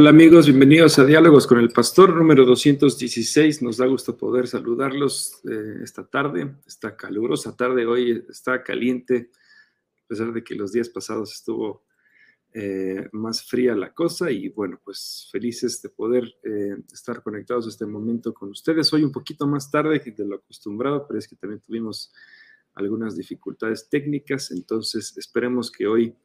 Hola amigos, bienvenidos a Diálogos con el Pastor número 216. Nos da gusto poder saludarlos eh, esta tarde, esta calurosa tarde. Hoy está caliente, a pesar de que los días pasados estuvo eh, más fría la cosa. Y bueno, pues felices de poder eh, estar conectados este momento con ustedes. Hoy un poquito más tarde de lo acostumbrado, pero es que también tuvimos algunas dificultades técnicas. Entonces esperemos que hoy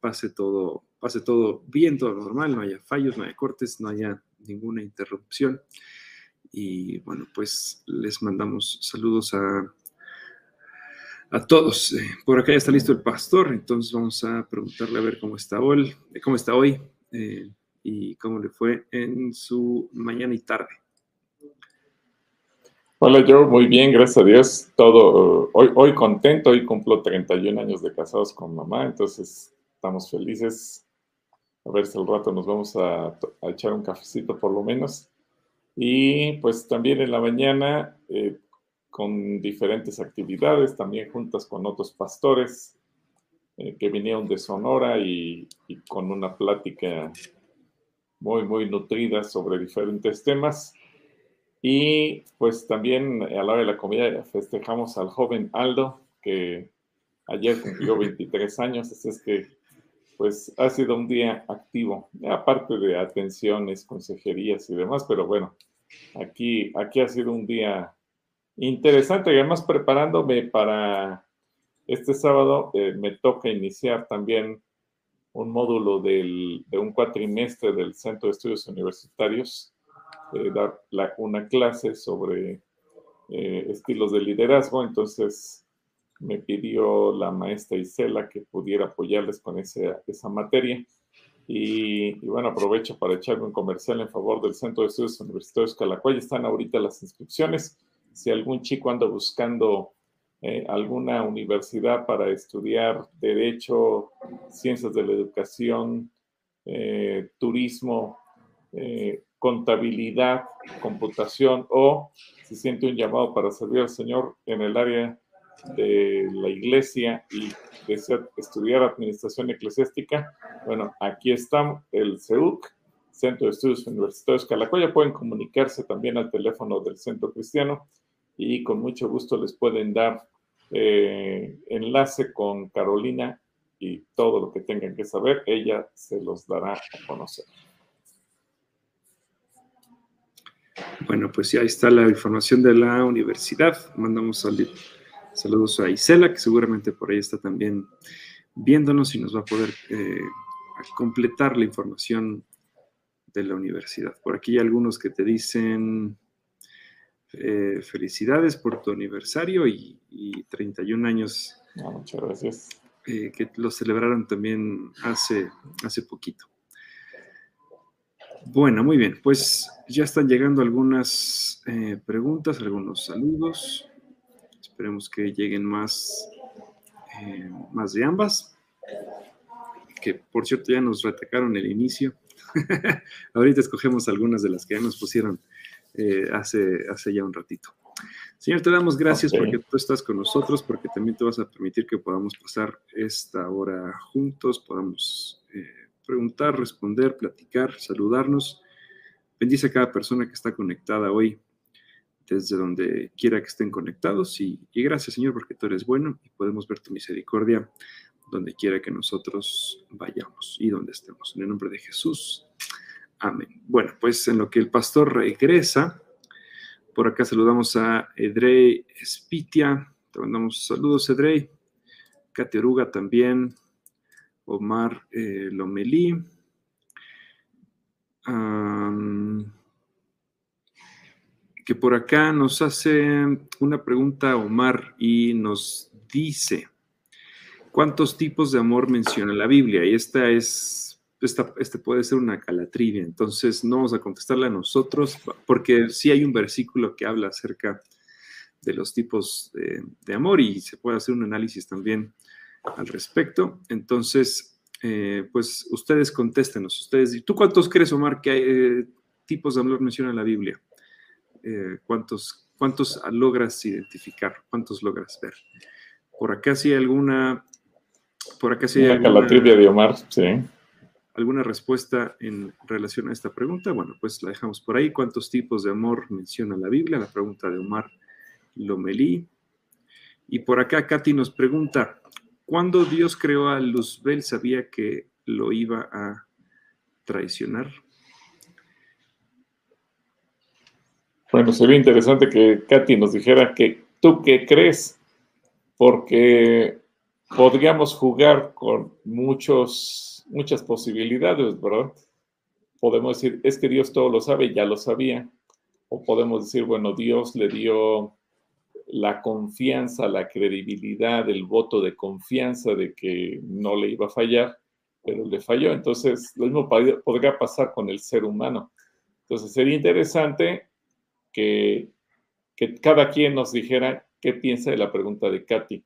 pase todo pase todo bien, todo normal, no haya fallos, no haya cortes, no haya ninguna interrupción. Y bueno, pues les mandamos saludos a, a todos. Eh, por acá ya está listo el pastor, entonces vamos a preguntarle a ver cómo está hoy, eh, cómo está hoy eh, y cómo le fue en su mañana y tarde. Hola, yo muy bien, gracias a Dios. Todo hoy, hoy contento, hoy cumplo 31 años de casados con mamá, entonces estamos felices a ver si al rato nos vamos a, echar un cafecito por lo menos. Y pues también en la mañana eh, con diferentes actividades, también juntas con otros pastores eh, que vinieron de Sonora y, y, con una plática muy, muy nutrida sobre diferentes temas. Y pues también a la hora de la comida festejamos al joven Aldo, que ayer cumplió 23 años, así es que pues ha sido un día activo, aparte de atenciones, consejerías y demás, pero bueno, aquí, aquí ha sido un día interesante y además preparándome para este sábado eh, me toca iniciar también un módulo de un cuatrimestre del Centro de Estudios Universitarios, eh, dar una clase sobre eh, estilos de liderazgo, entonces me pidió la maestra Isela que pudiera apoyarles con esa, esa materia. Y, bueno, aprovecho para echarme un comercial en favor del Centro de Estudios Universitarios Calacuay. Están ahorita las inscripciones. Si algún chico anda buscando eh, alguna universidad para estudiar Derecho, Ciencias de la Educación, eh, Turismo, eh, Contabilidad, Computación o si siente un llamado para servir al Señor en el área de la iglesia y desea estudiar administración eclesiástica, bueno, aquí está el CEUC, Centro de Estudios Universitarios Calacoya. Pueden comunicarse también al teléfono del Centro Cristiano y con mucho gusto les pueden dar eh, enlace con Carolina y todo lo que tengan que saber, ella se los dará a conocer. Bueno, pues ya está la información de la universidad. Mandamos salir Saludos a Isela, que seguramente por ahí está también viéndonos y nos va a poder eh, completar la información de la universidad. Por aquí hay algunos que te dicen eh, felicidades por tu aniversario y, 31 años. Ah, muchas gracias. Eh, que lo celebraron también hace, hace poquito. Bueno, muy bien, pues ya están llegando algunas preguntas, algunos saludos. Esperemos que lleguen más, eh, más de ambas. Que por cierto ya nos retacaron el inicio. Ahorita escogemos algunas de las que ya nos pusieron eh, hace, hace ya un ratito. Señor, te damos gracias porque tú estás con nosotros, porque también te vas a permitir que podamos pasar esta hora juntos, podamos eh, preguntar, responder, platicar, saludarnos. Bendice a cada persona que está conectada hoy desde donde quiera que estén conectados. Y, gracias, Señor, porque tú eres bueno y podemos ver tu misericordia donde quiera que nosotros vayamos y donde estemos. En el nombre de Jesús. Amén. Bueno, pues en lo que el pastor regresa, por acá saludamos a Edrey Espitia. Te mandamos saludos, Edrey. Cateruga también. Omar eh, Lomelí que por acá nos hace una pregunta Omar y nos dice, ¿cuántos tipos de amor menciona la Biblia? Y esta es, esta, este puede ser una calatrivia, entonces no vamos a contestarla nosotros, porque sí hay un versículo que habla acerca de los tipos de, amor y se puede hacer un análisis también al respecto. Entonces, eh, pues ustedes contéstenos, ustedes, ¿tú cuántos crees, Omar, que hay eh, tipos de amor menciona la Biblia? Eh, ¿cuántos, ¿Cuántos logras identificar? ¿Cuántos logras ver? Por acá sí hay alguna, por acá sí hay alguna, de Omar, sí. ¿Alguna respuesta en relación a esta pregunta? Bueno, pues la dejamos por ahí. ¿Cuántos tipos de amor menciona la Biblia? La pregunta de Omar Lomelí. Y por acá Katy nos pregunta, ¿cuándo Dios creó a Luzbel sabía que lo iba a traicionar? Bueno, sería interesante que Katy nos dijera que tú qué crees, porque podríamos jugar con muchos, muchas posibilidades, ¿verdad? Podemos decir, es que Dios todo lo sabe, ya lo sabía. O podemos decir, bueno, Dios le dio la confianza, la credibilidad, el voto de confianza de que no le iba a fallar, pero le falló. Entonces, lo mismo podría pasar con el ser humano. Entonces, sería interesante que, cada quien nos dijera qué piensa de la pregunta de Katy,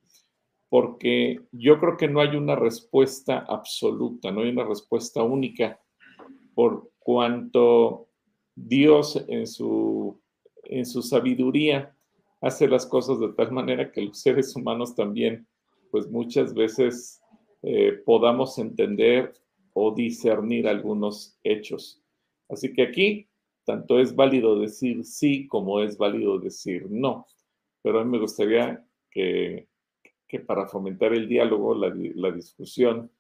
porque yo creo que no hay una respuesta absoluta, no hay una respuesta única, por cuanto Dios en su, en su sabiduría hace las cosas de tal manera que los seres humanos también, pues muchas veces eh, podamos entender o discernir algunos hechos. Así que aquí tanto es válido decir sí como es válido decir no. Pero a mí me gustaría que, para fomentar el diálogo, la, discusión,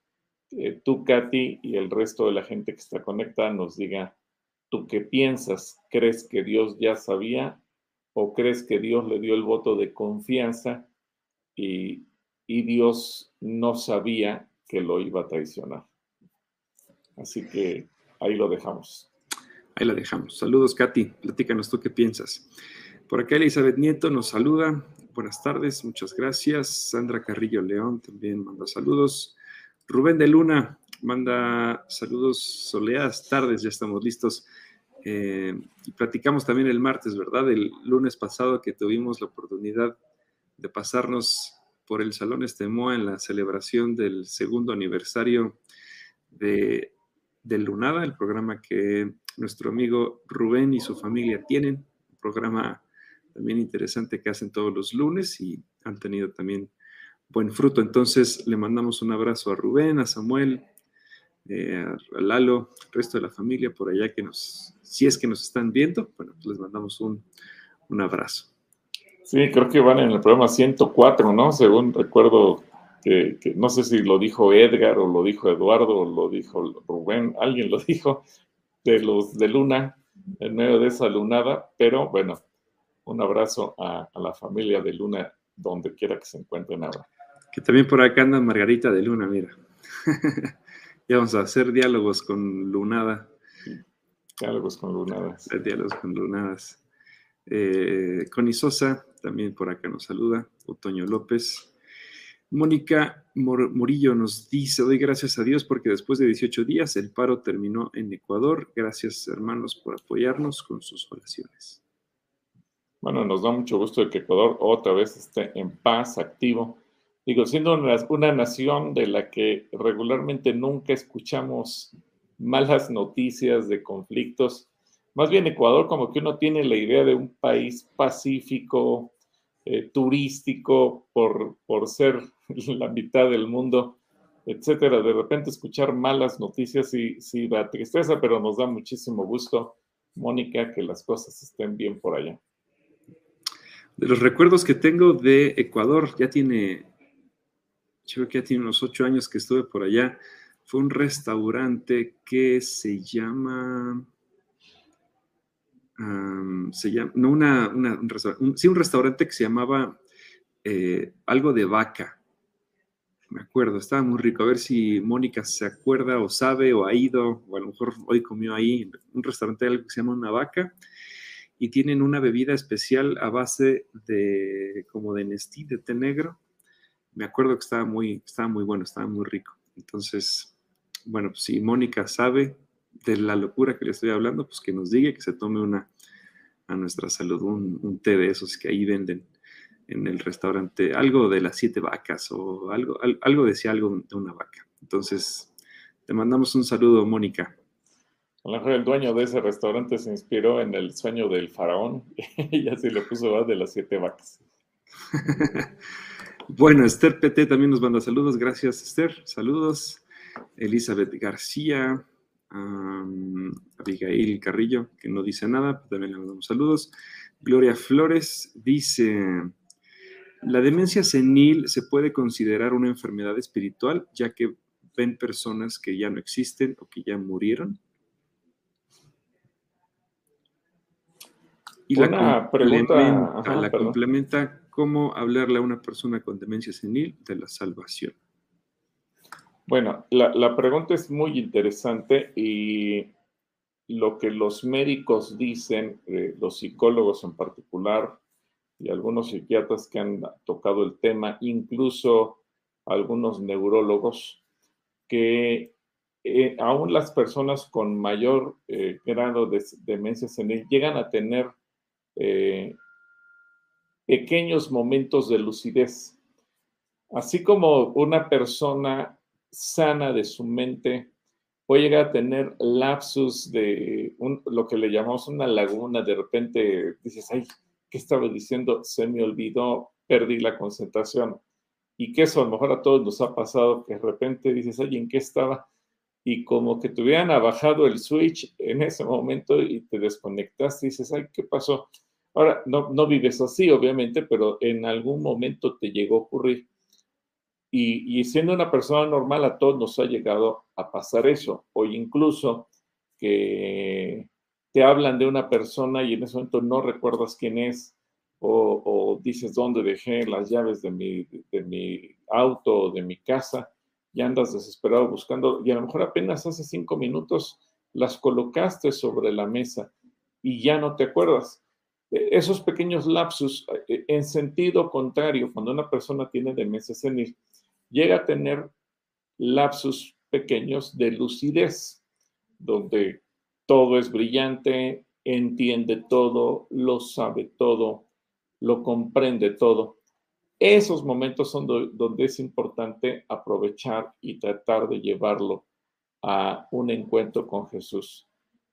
eh, tú, Katy, y el resto de la gente que está conectada nos diga, ¿tú qué piensas? ¿Crees que Dios ya sabía ¿O crees que Dios le dio el voto de confianza y, Dios no sabía que lo iba a traicionar? Así que ahí lo dejamos. Ahí la dejamos. Saludos, Katy. Platícanos tú qué piensas. Por acá Elizabeth Nieto nos saluda. Buenas tardes, muchas gracias. Sandra Carrillo León también manda saludos. Rubén de Luna manda saludos soleadas tardes, ya estamos listos. Eh, y platicamos también el martes, ¿verdad? El lunes pasado que tuvimos la oportunidad de pasarnos por el Salón Estemoa en la celebración del segundo aniversario de, Lunada, el programa que nuestro amigo Rubén y su familia tienen, un programa también interesante que hacen todos los lunes y han tenido también buen fruto. Entonces le mandamos un abrazo a Rubén, a Samuel, eh, a Lalo, al resto de la familia por allá que nos, si es que nos están viendo, bueno, pues les mandamos un, abrazo. Sí, creo que van en el programa 104, ¿no? Según recuerdo que, no sé si lo dijo Edgar o lo dijo Eduardo o lo dijo Rubén, alguien lo dijo, de los de Luna, en medio de esa lunada, pero bueno, un abrazo a, a la familia de Luna, donde quiera que se encuentren ahora. Que también por acá anda Margarita de Luna, mira. Ya vamos a hacer diálogos con Lunada. Diálogos con Lunadas. Diálogos con Lunadas. Eh, Connie Sosa, también por acá nos saluda. Otoño López. Mónica Morillo nos dice, doy gracias a Dios porque después de 18 días el paro terminó en Ecuador. Gracias hermanos por apoyarnos con sus oraciones. Bueno, nos da mucho gusto de que Ecuador otra vez esté en paz, activo digo, siendo una, nación de la que regularmente nunca escuchamos malas noticias de conflictos, más bien Ecuador como que uno tiene la idea de un país pacífico, eh, turístico, por, por ser la mitad del mundo, etcétera. De repente escuchar malas noticias sí, da tristeza, pero nos da muchísimo gusto, Mónica, que las cosas estén bien por allá. De los recuerdos que tengo de Ecuador, ya tiene creo que ya tiene unos ocho años que estuve por allá, fue un restaurante que se llama, se llama, no una, un sí, un restaurante que se llamaba eh, algo de vaca. Me acuerdo, estaba muy rico. A ver si Mónica se acuerda o sabe o ha ido, o a lo mejor hoy comió ahí, un restaurante algo que se llama una vaca y tienen una bebida especial a base de como de Nestí, de té negro me acuerdo que estaba muy, estaba muy bueno, estaba muy rico. Entonces, bueno, pues si Mónica sabe de la locura que le estoy hablando, pues que nos diga que se tome una a nuestra salud, un, té de esos que ahí venden. En el restaurante, algo de las siete vacas o algo, algo decía algo de una vaca. Entonces, te mandamos un saludo, Mónica. A lo mejor el dueño de ese restaurante se inspiró en el sueño del faraón y así le puso de las siete vacas. bueno, Esther PT también nos manda saludos. Gracias, Esther. Saludos. Elizabeth García, Abigail Carrillo, que no dice nada, también le mandamos saludos. Gloria Flores dice, la demencia senil se puede considerar una enfermedad espiritual, ya que ven personas que ya no existen o que ya murieron. Y la pregunta, la complementa cómo hablarle a una persona con demencia senil de la salvación. Bueno, la, pregunta es muy interesante y lo que los médicos dicen, eh, los psicólogos en particular y algunos psiquiatras que han tocado el tema, incluso algunos neurólogos, que eh, aún las personas con mayor eh, grado de demencia senil llegan a tener pequeños momentos de lucidez. Así como una persona sana de su mente puede llegar a tener lapsus de lo que le llamamos una laguna, de repente dices, ay, ¿qué estaba diciendo? Se me olvidó, perdí la concentración. Y que eso a lo mejor a todos nos ha pasado, que de repente dices, ay, ¿en qué estaba? Y como que te hubieran bajado el switch en ese momento y te desconectaste y dices, ay, ¿qué pasó? Ahora, no, no vives así, obviamente, pero en algún momento te llegó a ocurrir. Y, siendo una persona normal, a todos nos ha llegado a pasar eso. O incluso que te hablan de una persona y en ese momento no recuerdas quién es, o, dices dónde dejé las llaves de mi, de mi auto o de mi casa, y andas desesperado buscando, y a lo mejor apenas hace cinco minutos las colocaste sobre la mesa y ya no te acuerdas. E, esos pequeños lapsus, e, en sentido contrario, cuando una persona tiene demencia senil, llega a tener lapsus pequeños de lucidez, donde todo es brillante, entiende todo, lo sabe todo, lo comprende todo. Esos momentos son donde es importante aprovechar y tratar de llevarlo a un encuentro con Jesús.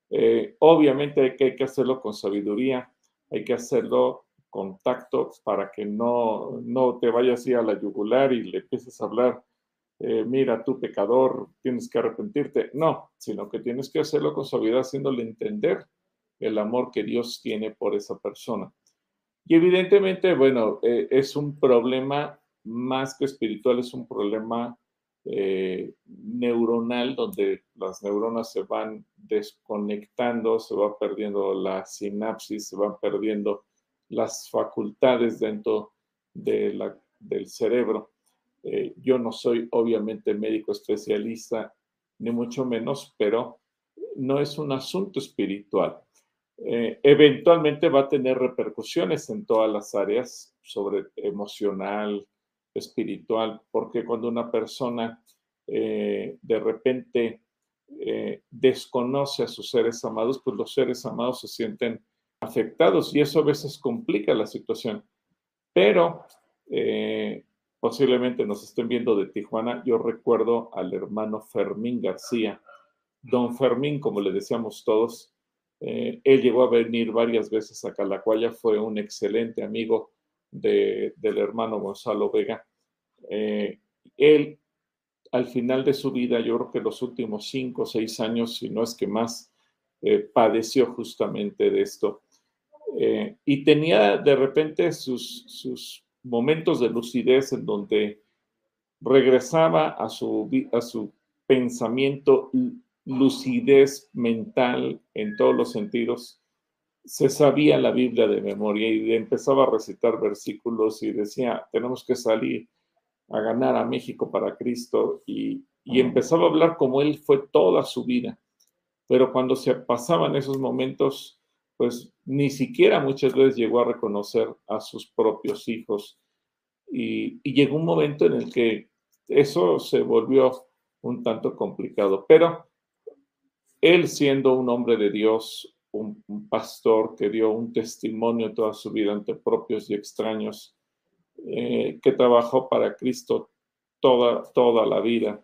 Eh, obviamente hay que, hacerlo con sabiduría, hay que hacerlo contacto para que no, no te vayas así a la yugular y le empieces a hablar, eh, mira, tú pecador, tienes que arrepentirte. No, sino que tienes que hacerlo con suavidad, haciéndole entender el amor que Dios tiene por esa persona. Y evidentemente, bueno, eh, es un problema más que espiritual, es un problema eh, neuronal donde las neuronas se van desconectando, se va perdiendo la sinapsis, se van perdiendo las facultades dentro de la, del cerebro. Eh, yo no soy obviamente médico especialista, ni mucho menos, pero no es un asunto espiritual. Eh, eventualmente va a tener repercusiones en todas las áreas sobre emocional, espiritual, porque cuando una persona eh, de repente desconoce a sus seres amados, pues los seres amados se sienten afectados y eso a veces complica la situación. Pero eh, posiblemente nos estén viendo de Tijuana. Yo recuerdo al hermano Fermín García, don Fermín, como le decíamos todos. Eh, él llegó a venir varias veces a Calacuaya, fue un excelente amigo del hermano Gonzalo Vega. Eh, él, al final de su vida, yo creo que los últimos cinco o seis años, si no es que más, padeció justamente de esto. Eh, y tenía de repente sus, momentos de lucidez en donde regresaba a su, a su pensamiento, lucidez mental en todos los sentidos. Se sabía la Biblia de memoria y empezaba a recitar versículos y decía, tenemos que salir a ganar a México para Cristo y, y empezaba a hablar como él fue toda su vida. Pero cuando se pasaban esos momentos, pues ni siquiera muchas veces llegó a reconocer a sus propios hijos. Y, llegó un momento en el que eso se volvió un tanto complicado. Pero él siendo un hombre de Dios, un, pastor que dio un testimonio toda su vida ante propios y extraños, eh, que trabajó para Cristo toda, toda la vida,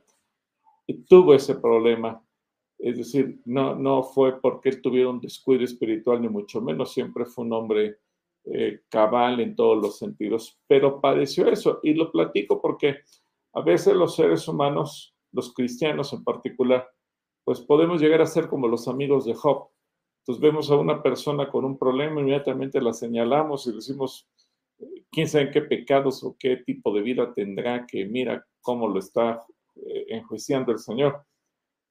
y tuvo ese problema. Es decir, no, no fue porque él tuviera un descuido espiritual, ni mucho menos, siempre fue un hombre eh, cabal en todos los sentidos, pero padeció eso. Y lo platico porque a veces los seres humanos, los cristianos en particular, pues podemos llegar a ser como los amigos de Job. Entonces vemos a una persona con un problema, inmediatamente la señalamos y decimos, quién sabe qué pecados o qué tipo de vida tendrá, que mira cómo lo está eh, enjuiciando el Señor.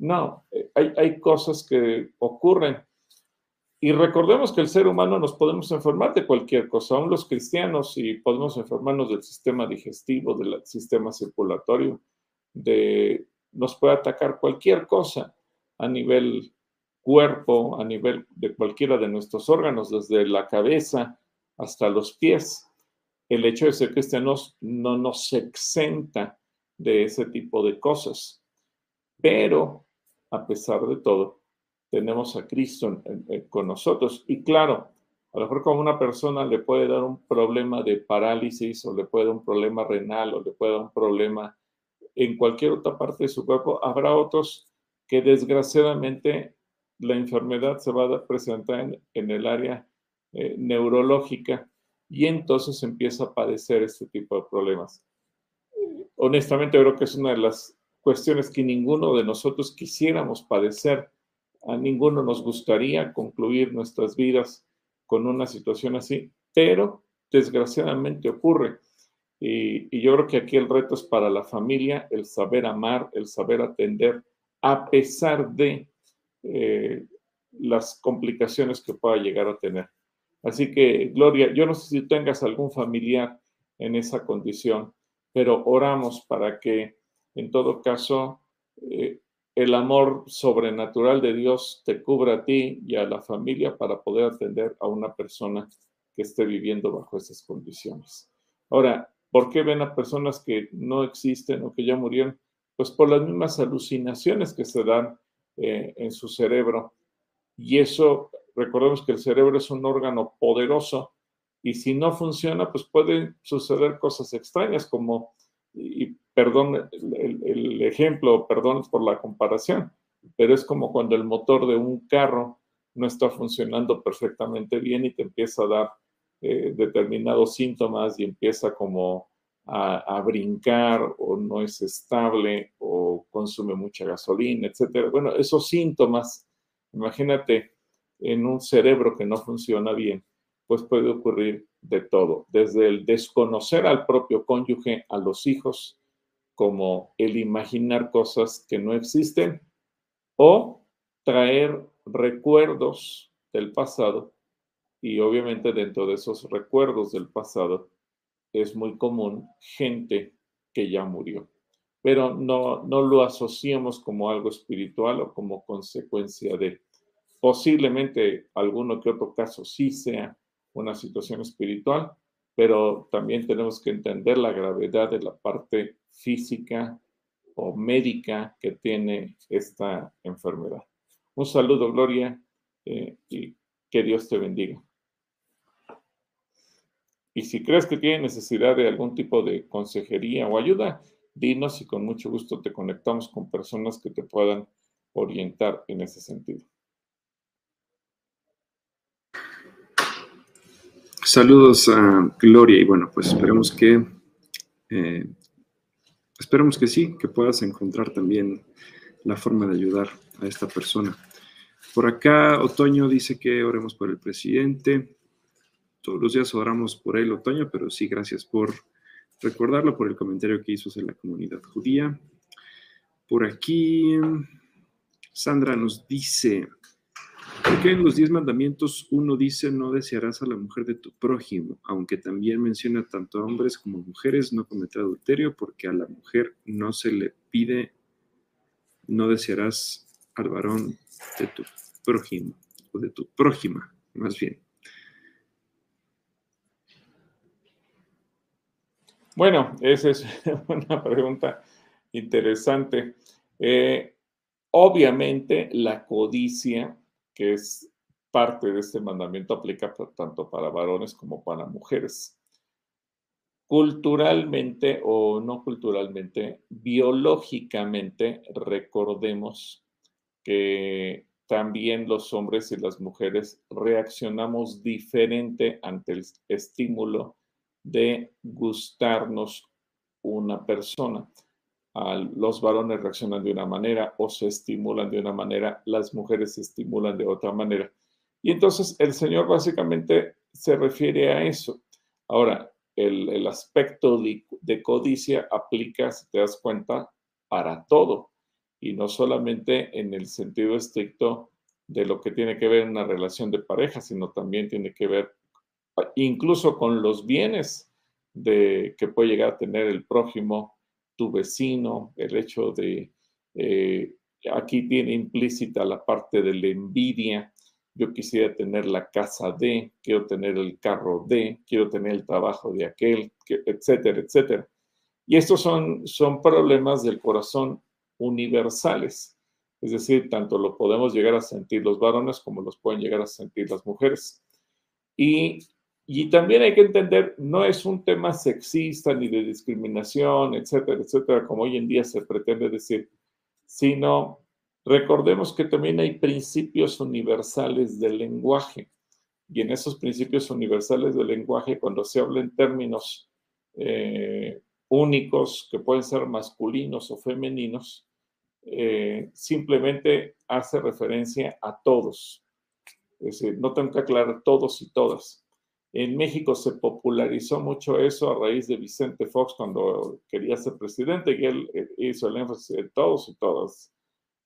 No, hay, hay cosas que ocurren. Y recordemos que el ser humano nos podemos enfermar de cualquier cosa, aún los cristianos, y podemos enfermarnos del sistema digestivo, del sistema circulatorio, de, nos puede atacar cualquier cosa a nivel cuerpo, a nivel de cualquiera de nuestros órganos, desde la cabeza hasta los pies. El hecho de ser cristianos no nos exenta de ese tipo de cosas. Pero, a pesar de todo, tenemos a Cristo con nosotros. Y claro, a lo mejor como una persona le puede dar un problema de parálisis o le puede dar un problema renal o le puede dar un problema en cualquier otra parte de su cuerpo, habrá otros que desgraciadamente la enfermedad se va a presentar en, el área eh, neurológica y entonces empieza a padecer este tipo de problemas. Honestamente, creo que es una de las cuestiones que ninguno de nosotros quisiéramos padecer. A ninguno nos gustaría concluir nuestras vidas con una situación así, pero desgraciadamente ocurre. Y, yo creo que aquí el reto es para la familia, el saber amar, el saber atender, a pesar de eh, las complicaciones que pueda llegar a tener. Así que, Gloria, yo no sé si tengas algún familiar en esa condición, pero oramos para que, en todo caso, eh, el amor sobrenatural de Dios te cubra a ti y a la familia para poder atender a una persona que esté viviendo bajo esas condiciones. Ahora, ¿por qué ven a personas que no existen o que ya murieron? Pues por las mismas alucinaciones que se dan eh, en su cerebro. Y eso, recordemos que el cerebro es un órgano poderoso y si no funciona, pues pueden suceder cosas extrañas como, y perdón el, ejemplo, perdón por la comparación, pero es como cuando el motor de un carro no está funcionando perfectamente bien y te empieza a dar eh, determinados síntomas y empieza como a, brincar o no es estable o consume mucha gasolina, etcétera. Bueno, esos síntomas, imagínate en un cerebro que no funciona bien, pues puede ocurrir de todo, desde el desconocer al propio cónyuge, a los hijos, como el imaginar cosas que no existen, o traer recuerdos del pasado, y obviamente dentro de esos recuerdos del pasado es muy común gente que ya murió, pero no, no lo asociamos como algo espiritual o como consecuencia de, posiblemente alguno que otro caso sí sea una situación espiritual, pero también tenemos que entender la gravedad de la parte física o médica que tiene esta enfermedad. Un saludo, Gloria, eh, y que Dios te bendiga. Y si crees que tiene necesidad de algún tipo de consejería o ayuda, dinos y con mucho gusto te conectamos con personas que te puedan orientar en ese sentido. Saludos a Gloria y bueno, pues esperemos que eh, esperemos que sí, que puedas encontrar también la forma de ayudar a esta persona. Por acá, Otoño dice que oremos por el presidente. Todos los días oramos por él, Otoño, pero sí, gracias por recordarlo, por el comentario que hizo en la comunidad judía. Por aquí, Sandra nos dice, porque en los diez mandamientos uno dice no desearás a la mujer de tu prójimo, aunque también menciona tanto a hombres como mujeres no cometer adulterio, porque a la mujer no se le pide no desearás al varón de tu prójimo, o de tu prójima, más bien. Bueno, esa es una pregunta interesante. Eh, obviamente la codicia que es parte de este mandamiento, aplica tanto para varones como para mujeres. culturalmente o no culturalmente, biológicamente, recordemos que también los hombres y las mujeres reaccionamos diferente ante el estímulo de gustarnos una persona. Los varones reaccionan de una manera o se estimulan de una manera, las mujeres se estimulan de otra manera. Y entonces el Señor básicamente se refiere a eso. Ahora, el, aspecto de, codicia aplica, si te das cuenta, para todo y no solamente en el sentido estricto de lo que tiene que ver una relación de pareja, sino también tiene que ver incluso con los bienes de, que puede llegar a tener el prójimo, tu vecino, el hecho de, eh, aquí tiene implícita la parte de la envidia, yo quisiera tener la casa de, quiero tener el carro de, quiero tener el trabajo de aquel, etcétera, etcétera. Y estos son, son problemas del corazón universales. Es decir, tanto lo podemos llegar a sentir los varones como los pueden llegar a sentir las mujeres. Y, y también hay que entender, no es un tema sexista ni de discriminación, etcétera, etcétera, como hoy en día se pretende decir, sino Recordemos que también hay principios universales del lenguaje. Y en esos principios universales del lenguaje, cuando se habla en términos eh, únicos, que pueden ser masculinos o femeninos, eh, simplemente hace referencia a todos. Es decir, no tengo que aclarar todos y todas. En México se popularizó mucho eso a raíz de Vicente Fox cuando quería ser presidente y él eh, hizo el énfasis de todos y todas.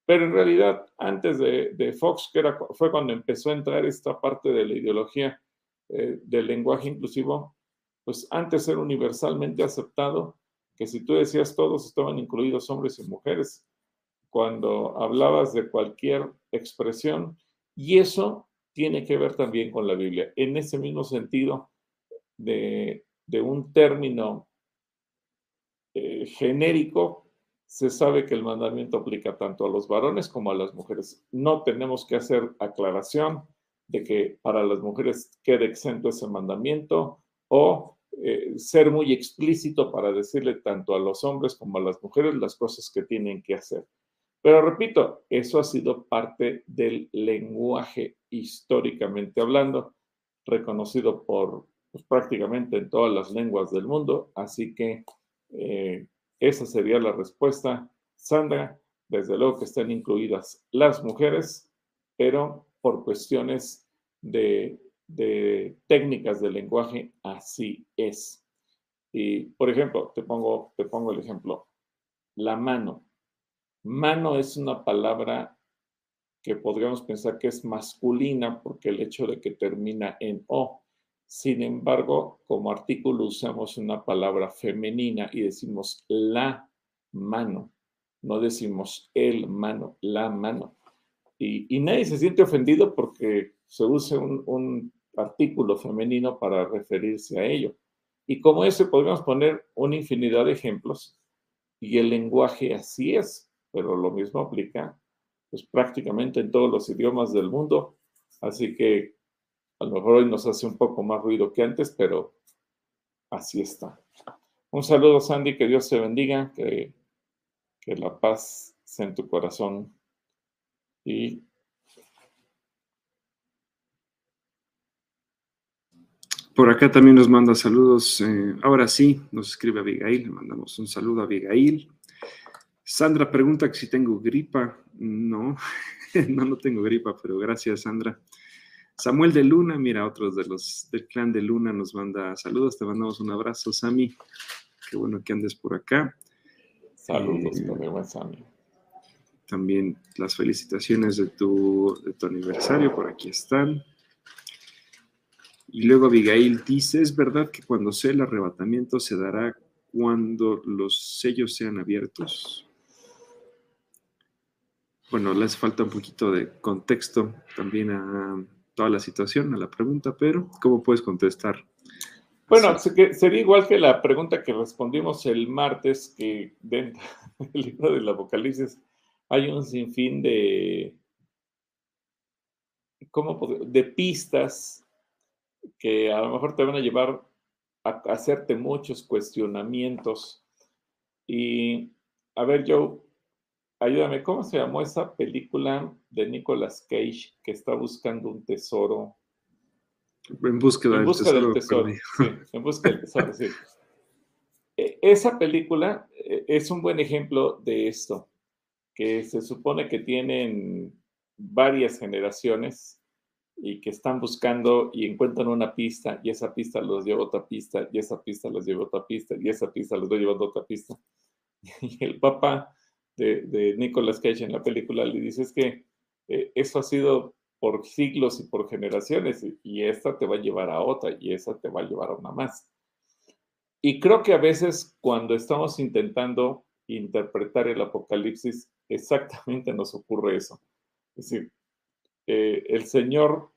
Pero en realidad, antes de, Fox, que era, fue cuando empezó a entrar esta parte de la ideología eh, del lenguaje inclusivo, pues antes era universalmente aceptado que si tú decías todos estaban incluidos hombres y mujeres, cuando hablabas de cualquier expresión, y eso tiene que ver también con la Biblia. En ese mismo sentido de, un término eh, genérico se sabe que el mandamiento aplica tanto a los varones como a las mujeres. No tenemos que hacer aclaración de que para las mujeres quede exento ese mandamiento o eh, ser muy explícito para decirle tanto a los hombres como a las mujeres las cosas que tienen que hacer. Pero repito, eso ha sido parte del lenguaje históricamente hablando, reconocido por pues, prácticamente en todas las lenguas del mundo, así que eh, esa sería la respuesta, Sandra. Desde luego que están incluidas las mujeres, pero por cuestiones de, técnicas de lenguaje, así es. Y, por ejemplo, te pongo, te pongo el ejemplo, la mano. Mano es una palabra que podríamos pensar que es masculina porque el hecho de que termina en O. Sin embargo, como artículo usamos una palabra femenina y decimos la mano, no decimos el mano, la mano. Y, nadie se siente ofendido porque se use un, artículo femenino para referirse a ello. Y como ese podríamos poner una infinidad de ejemplos y el lenguaje así es, pero lo mismo aplica pues prácticamente en todos los idiomas del mundo. Así que a lo mejor hoy nos hace un poco más ruido que antes, pero así está. Un saludo, Sandy, que Dios te bendiga, que, la paz sea en tu corazón. Y Por acá también nos manda saludos. Eh, ahora sí, nos escribe Abigail. Le mandamos un saludo a Abigail. Sandra pregunta que si tengo gripa. No, no, no tengo gripa, pero gracias, Sandra. Samuel de Luna, mira, otros de los del clan de Luna nos manda saludos, te mandamos un abrazo, Sami. Qué bueno que andes por acá. Saludos, eh, Sami. También las felicitaciones de tu, de tu aniversario, por aquí están. Y luego Abigail dice, ¿es verdad que cuando sea el arrebatamiento se dará cuando los sellos sean abiertos? Bueno, les falta un poquito de contexto también a, toda la situación a la pregunta, pero ¿cómo puedes contestar? Bueno, sería igual que la pregunta que respondimos el martes, que dentro del libro del Apocalipsis hay un sinfín de, ¿cómo de pistas que a lo mejor te van a llevar hacerte muchos cuestionamientos. Y, a ver, Joe, ayúdame, ¿cómo se llamó esa película de Nicolas Cage que está buscando un tesoro? En búsqueda, en busca del tesoro. sí, en busca del tesoro, sí. Esa película e, es un buen ejemplo de esto, que se supone que tienen varias generaciones y que están buscando y encuentran una pista y esa pista los lleva a otra pista y esa pista los lleva a otra pista y esa pista los va llevando a otra pista. Y el papá de, de Nicolas Cage en la película le dice es que eh, eso ha sido por siglos y por generaciones y esta te va a llevar a otra y esa te va a llevar a una más. Y creo que a veces cuando estamos intentando interpretar el apocalipsis, exactamente nos ocurre eso. Es decir, eh, el Señor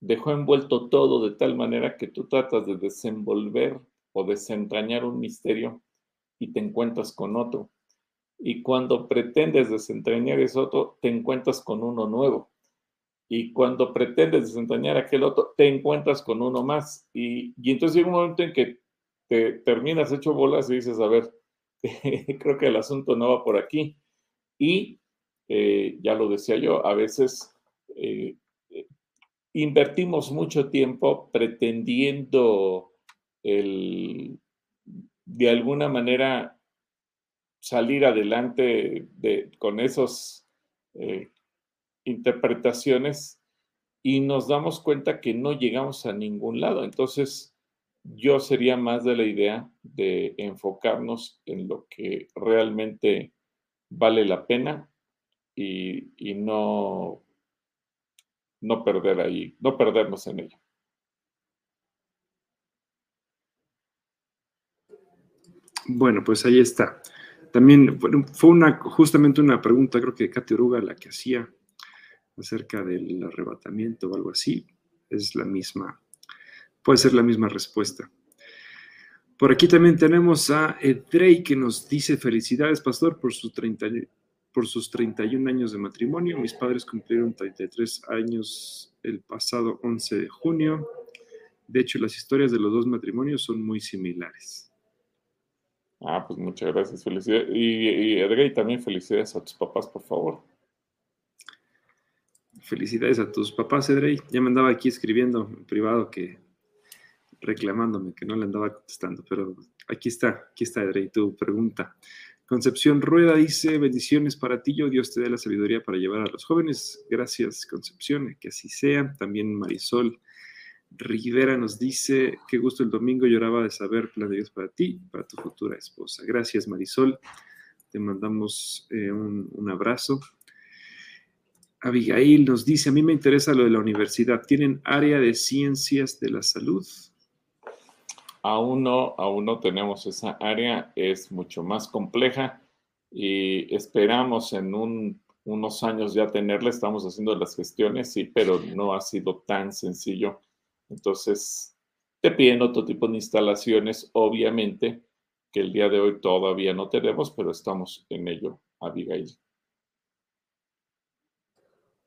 dejó envuelto todo de tal manera que tú tratas de desenvolver o desentrañar un misterio y te encuentras con otro. Y cuando pretendes desentrañar ese otro, te encuentras con uno nuevo. Y cuando pretendes desentrañar aquel otro, te encuentras con uno más. Y, entonces llega un momento en que te terminas hecho bolas y dices, a ver, creo que el asunto no va por aquí. Y eh, ya lo decía yo, a veces eh, eh, invertimos mucho tiempo pretendiendo el, de alguna manera salir adelante de, con esas eh, interpretaciones y nos damos cuenta que no llegamos a ningún lado. Entonces, yo sería más de la idea de enfocarnos en lo que realmente vale la pena y, y no no perder ahí, no perdernos en ello. Bueno, pues ahí está. También fue una, justamente una pregunta, creo que de Katy Oruga, la que hacía acerca del arrebatamiento o algo así. Es la misma, puede ser la misma respuesta. Por aquí también tenemos a Edrey que nos dice felicidades, pastor, por su 30, por sus 31 años de matrimonio. Mis padres cumplieron 33 años el pasado 11 de junio. De hecho, las historias de los dos matrimonios son muy similares. Ah, pues muchas gracias. Felicidades. Y, y también felicidades a tus papás, por favor. Felicidades a tus papás, Edrey. Ya me andaba aquí escribiendo en privado que reclamándome que no le andaba contestando, pero aquí está, aquí está, Edrey, tu pregunta. Concepción Rueda dice, bendiciones para ti, yo Dios te dé la sabiduría para llevar a los jóvenes. Gracias, Concepción, que así sea. También Marisol Rivera nos dice, qué gusto el domingo, lloraba de saber plan de Dios para ti, para tu futura esposa. Gracias, Marisol. Te mandamos eh, un, abrazo. Abigail nos dice, a mí me interesa lo de la universidad. ¿Tienen área de ciencias de la salud? Aún no, aún no tenemos esa área, es mucho más compleja y esperamos en unos años ya tenerla, estamos haciendo las gestiones, sí, pero no ha sido tan sencillo. Entonces, te piden otro tipo de instalaciones, obviamente, que el día de hoy todavía no tenemos, pero estamos en ello, Abigail.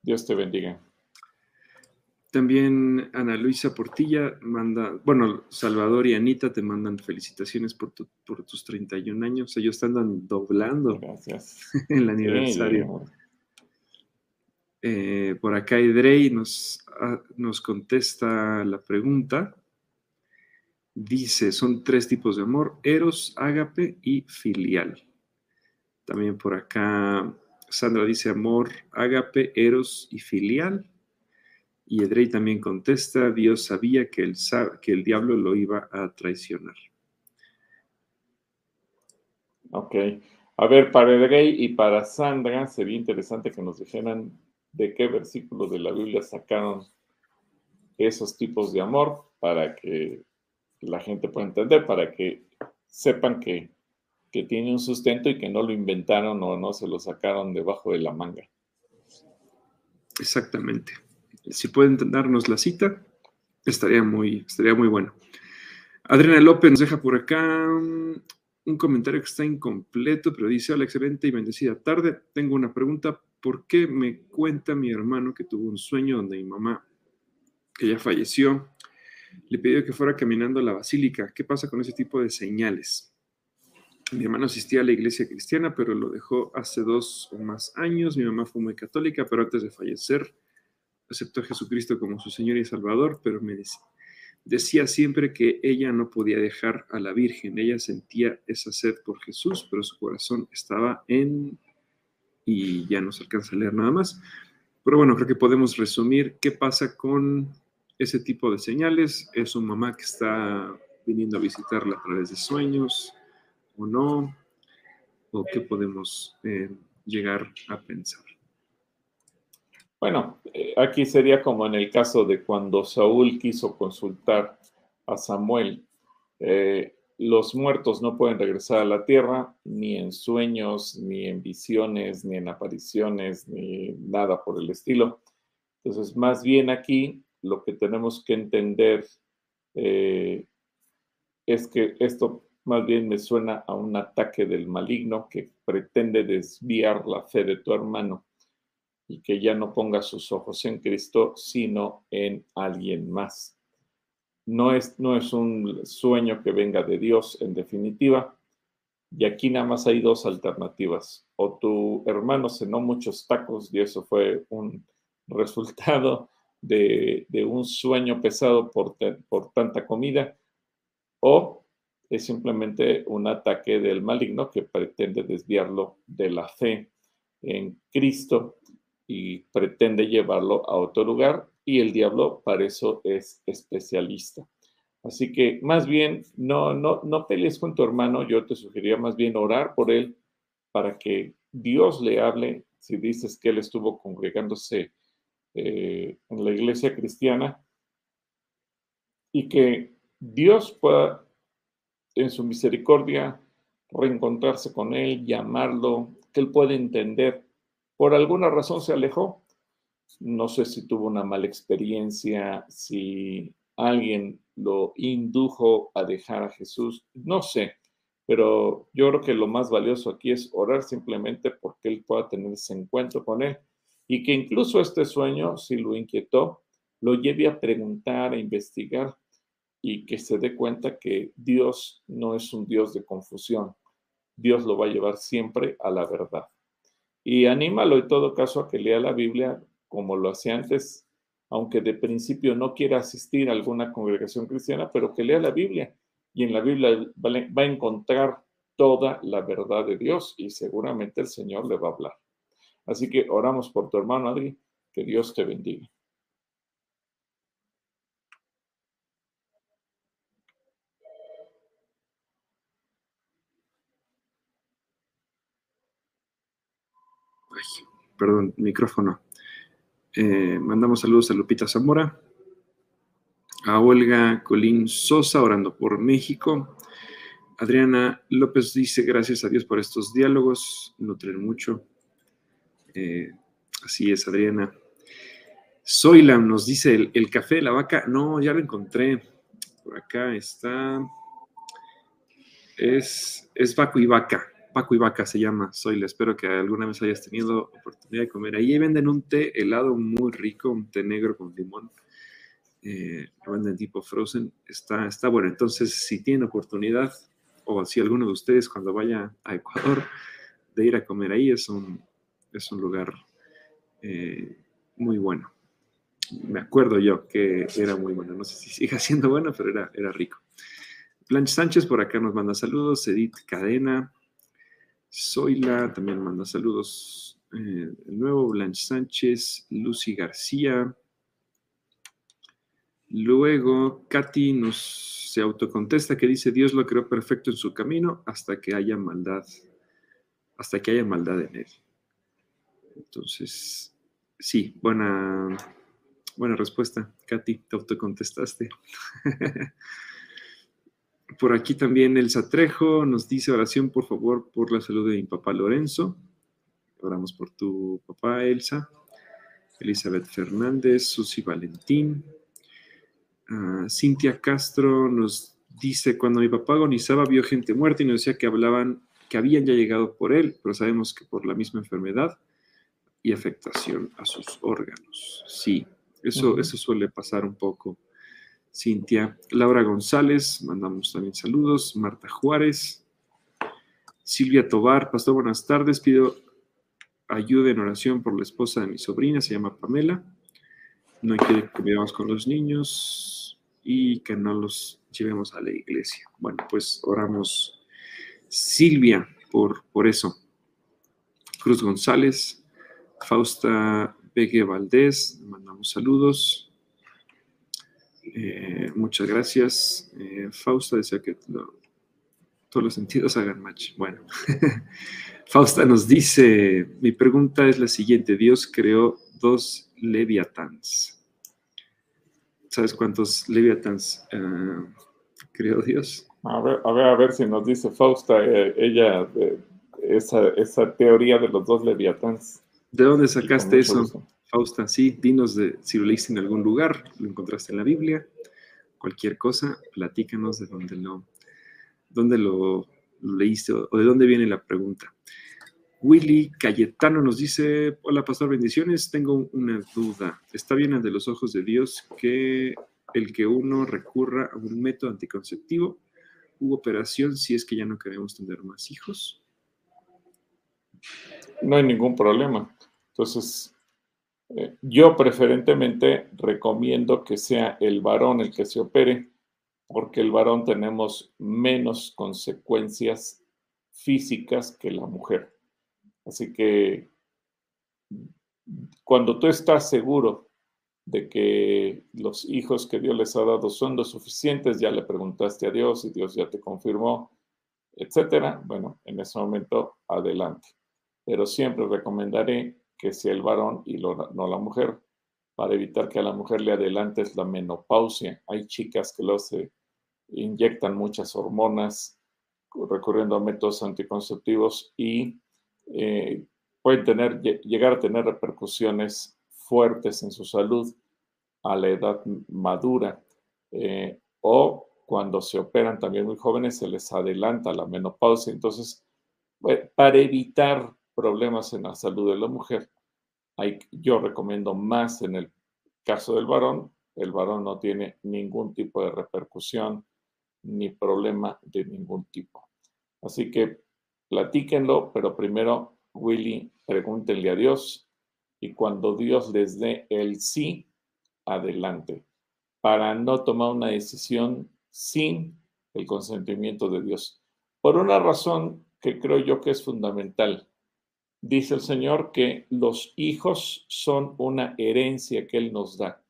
Dios te bendiga. También Ana Luisa Portilla manda, bueno, Salvador y Anita te mandan felicitaciones por, por tus 31 años. Ellos están doblando Gracias. el aniversario. Eh, por acá Edrey nos, ah, nos contesta la pregunta. Dice, son tres tipos de amor, eros, ágape y filial. También por acá Sandra dice amor, ágape, eros y filial. Y Edrey también contesta, Dios sabía que el, que el diablo lo iba a traicionar. Ok. A ver, para Edrey y para Sandra sería interesante que nos dijeran de qué versículo de la Biblia sacaron esos tipos de amor para que la gente pueda entender, para que sepan que, que tiene un sustento y que no lo inventaron o no se lo sacaron debajo de la manga. Exactamente si pueden darnos la cita, estaría muy, estaría muy bueno. Adriana López nos deja por acá mm, un comentario que está incompleto, pero dice, hola, excelente y bendecida tarde. Tengo una pregunta. ¿Por qué me cuenta mi hermano que tuvo un sueño donde mi mamá, que ya falleció, le pidió que fuera caminando a la basílica. ¿Qué pasa con ese tipo de señales? Mi hermano asistía a la iglesia cristiana, pero lo dejó hace dos o más años. Mi mamá fue muy católica, pero antes de fallecer aceptó a Jesucristo como su Señor y Salvador, pero me decía, decía siempre que ella no podía dejar a la Virgen. Ella sentía esa sed por Jesús, pero su corazón estaba en... y ya no se alcanza a leer nada más. Pero bueno, creo que podemos resumir qué pasa con ese tipo de señales. Es su mamá que está viniendo a visitarla a través de sueños o no, o qué podemos eh, llegar a pensar. Bueno, eh, aquí sería como en el caso de cuando Saúl quiso consultar a Samuel. Eh, los muertos no pueden regresar a la tierra ni en sueños, ni en visiones, ni en apariciones, ni nada por el estilo. Entonces, más bien aquí lo que tenemos que entender eh, es que esto más bien me suena a un ataque del maligno que pretende desviar la fe de tu hermano y que ya no ponga sus ojos en Cristo, sino en alguien más. No es, no es un sueño que venga de Dios en definitiva. Y aquí nada más hay dos alternativas. O tu hermano cenó muchos tacos y eso fue un resultado de, un sueño pesado por, por tanta comida, o es simplemente un ataque del maligno que pretende desviarlo de la fe en Cristo y pretende llevarlo a otro lugar y el diablo para eso es especialista. Así que más bien no, no, no pelees con tu hermano, yo te sugeriría más bien orar por él para que Dios le hable, si dices que él estuvo congregándose eh, en la iglesia cristiana, y que Dios pueda en su misericordia reencontrarse con él, llamarlo, que él pueda entender por alguna razón se alejó. No sé si tuvo una mala experiencia, si alguien lo indujo a dejar a Jesús, no sé, pero yo creo que lo más valioso aquí es orar simplemente porque él pueda tener ese encuentro con él y que incluso este sueño, si lo inquietó, lo lleve a preguntar, a investigar y que se dé cuenta que Dios no es un Dios de confusión. Dios lo va a llevar siempre a la verdad. Y anímalo en todo caso a que lea la Biblia como lo hacía antes, aunque de principio no quiera asistir a alguna congregación cristiana, pero que lea la Biblia. Y en la Biblia va a encontrar toda la verdad de Dios y seguramente el Señor le va a hablar. Así que oramos por tu hermano Adri, que Dios te bendiga. perdón, micrófono. Eh, mandamos saludos a Lupita Zamora, a Olga Colín Sosa, orando por México. Adriana López dice, gracias a Dios por estos diálogos, nutren mucho. Eh, así es, Adriana. Soylam nos dice, el, café de la vaca, no, ya lo encontré. Por acá está. Es, es y Vaca. Paco y Vaca se llama, soy, espero que alguna vez hayas tenido oportunidad de comer. Ahí venden un té helado muy rico, un té negro con limón. Eh, lo venden tipo frozen, está, está bueno. Entonces, si tienen oportunidad, o si alguno de ustedes cuando vaya a Ecuador, de ir a comer ahí, es un, es un lugar eh, muy bueno. Me acuerdo yo que era muy bueno. No sé si sigue siendo bueno, pero era, era rico. Blanche Sánchez por acá nos manda saludos. Edith Cadena, Zoila también manda saludos. Eh, el nuevo Blanche Sánchez, Lucy García. Luego, Katy nos se autocontesta que dice, Dios lo creó perfecto en su camino hasta que haya maldad, hasta que haya maldad en él. Entonces, sí, buena, buena respuesta, Katy, te autocontestaste. Por aquí también el Satrejo nos dice oración, por favor, por la salud de mi papá Lorenzo. Oramos por tu papá Elsa. Elizabeth Fernández, Susi Valentín. Ah, Cintia Castro nos dice, cuando mi papá agonizaba vio gente muerta y nos decía que hablaban, que habían ya llegado por él, pero sabemos que por la misma enfermedad y afectación a sus órganos. Sí, eso, eso suele pasar un poco Cintia, Laura González, mandamos también saludos. Marta Juárez, Silvia Tobar, Pastor, buenas tardes. Pido ayuda en oración por la esposa de mi sobrina, se llama Pamela. No quiere que vivamos con los niños y que no los llevemos a la iglesia. Bueno, pues oramos Silvia por, por eso. Cruz González, Fausta Begue Valdés, mandamos saludos. Eh, muchas gracias. Eh, Fausta decía que todos los sentidos hagan match. Bueno, Fausta nos dice, mi pregunta es la siguiente, Dios creó dos leviatans. ¿Sabes cuántos leviatans uh, creó Dios? A ver, a ver, a ver si nos dice Fausta, eh, ella, esa, esa, teoría de los dos leviatans. ¿De dónde sacaste eso, Fausta? Sí, dinos si lo leíste en algún lugar, lo encontraste en la Biblia, cualquier cosa, platícanos de dónde lo, dónde lo, leíste o de dónde viene la pregunta. Willy Cayetano nos dice, hola pastor, bendiciones, tengo una duda. ¿Está bien ante los ojos de Dios que el que uno recurra a un método anticonceptivo u operación si es que ya no queremos tener más hijos? No hay ningún problema. Entonces, eh, yo preferentemente recomiendo que sea el varón el que se opere, porque el varón tenemos menos consecuencias físicas que la mujer. Así que cuando tú estás seguro de que los hijos que Dios les ha dado son los suficientes, ya le preguntaste a Dios y Dios ya te confirmó, etcétera, bueno, en ese momento adelante. Pero siempre recomendaré que sea el varón y no la mujer, para evitar que a la mujer le adelantes la menopausia. Hay chicas que lo se inyectan muchas hormonas recurriendo a métodos anticonceptivos y eh, pueden tener, llegar a tener repercusiones fuertes en su salud a la edad madura eh, o cuando se operan también muy jóvenes se les adelanta la menopausia. Entonces, para evitar problemas en la salud de la mujer, hay, yo recomiendo más en el caso del varón. El varón no tiene ningún tipo de repercusión ni problema de ningún tipo. Así que platíquenlo, pero primero, Willy, pregúntenle a Dios y cuando Dios les dé el sí, adelante, para no tomar una decisión sin el consentimiento de Dios. Por una razón que creo yo que es fundamental. Dice el Señor que los hijos son una herencia que Él nos da.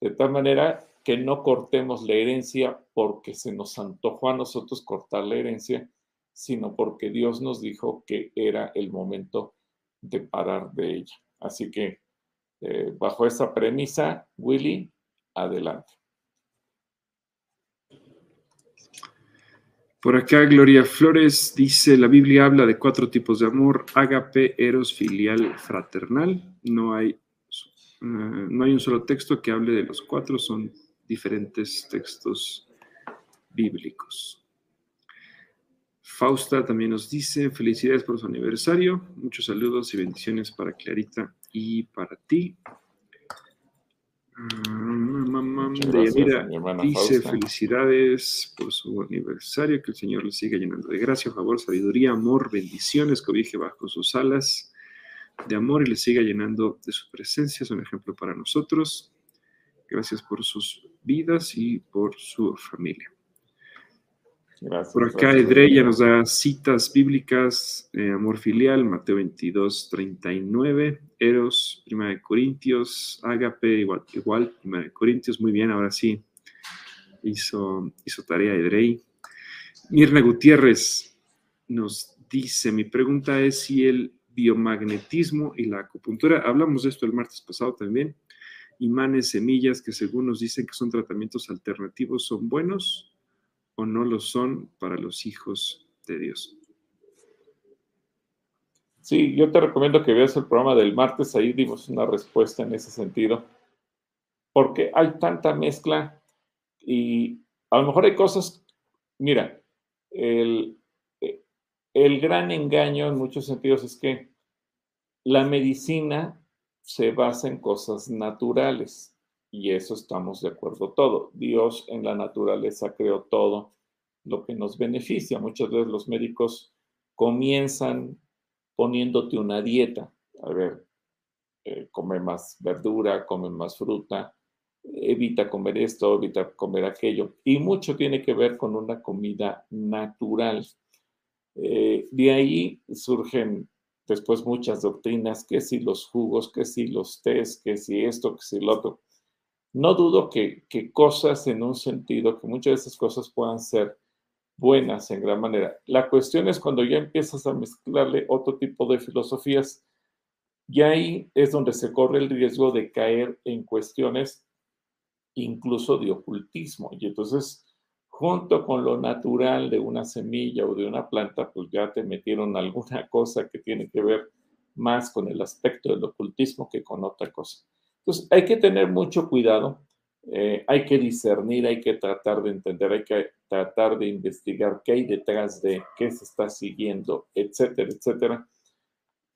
De tal manera que no cortemos la herencia porque se nos antojó a nosotros cortar la herencia, sino porque Dios nos dijo que era el momento de parar de ella. Así que, eh, bajo esa premisa, Willy, adelante. Por acá, Gloria Flores dice, la Biblia habla de cuatro tipos de amor, ágape, eros, filial, fraternal. No hay, eh, no hay un solo texto que hable de los cuatro, son diferentes textos bíblicos. Fausta también nos dice, felicidades por su aniversario, muchos saludos y bendiciones para Clarita y para ti. Mamá dice felicidades por su aniversario, que el Señor le siga llenando de gracia, favor, sabiduría, amor, bendiciones, cobije bajo sus alas de amor y le siga llenando de su presencia, es un ejemplo para nosotros. Gracias por sus vidas y por su familia. Por acá Edreya nos da citas bíblicas, eh, amor filial, Mateo 22, 39, Eros, Prima de Corintios, Ágape, igual, igual, Prima de Corintios, muy bien, ahora sí, hizo, hizo tarea Edrey. Mirna Gutiérrez nos dice, mi pregunta es si el biomagnetismo y la acupuntura, hablamos de esto el martes pasado también, imanes, semillas, que según nos dicen que son tratamientos alternativos, ¿son buenos? O no lo son para los hijos de Dios. Sí, yo te recomiendo que veas el programa del martes, ahí dimos una respuesta en ese sentido, porque hay tanta mezcla y a lo mejor hay cosas, mira, el, el gran engaño en muchos sentidos es que la medicina se basa en cosas naturales y eso estamos de acuerdo todo. Dios en la naturaleza creó todo lo que nos beneficia. Muchas veces los médicos comienzan poniéndote una dieta. A ver, eh, come más verdura, come más fruta, evita comer esto, evita comer aquello. Y mucho tiene que ver con una comida natural. Eh, de ahí surgen después muchas doctrinas, que si los jugos, que si los tés, que si esto, que si lo otro. No dudo que, cosas en un sentido, que muchas de esas cosas puedan ser buenas en gran manera. La cuestión es cuando ya empiezas a mezclarle otro tipo de filosofías, y ahí es donde se corre el riesgo de caer en cuestiones incluso de ocultismo. Y entonces, junto con lo natural de una semilla o de una planta, pues ya te metieron alguna cosa que tiene que ver más con el aspecto del ocultismo que con otra cosa. Entonces, hay que tener mucho cuidado, eh, hay que discernir, hay que tratar de entender, hay que tratar de investigar qué hay detrás de qué se está siguiendo, etcétera, etcétera,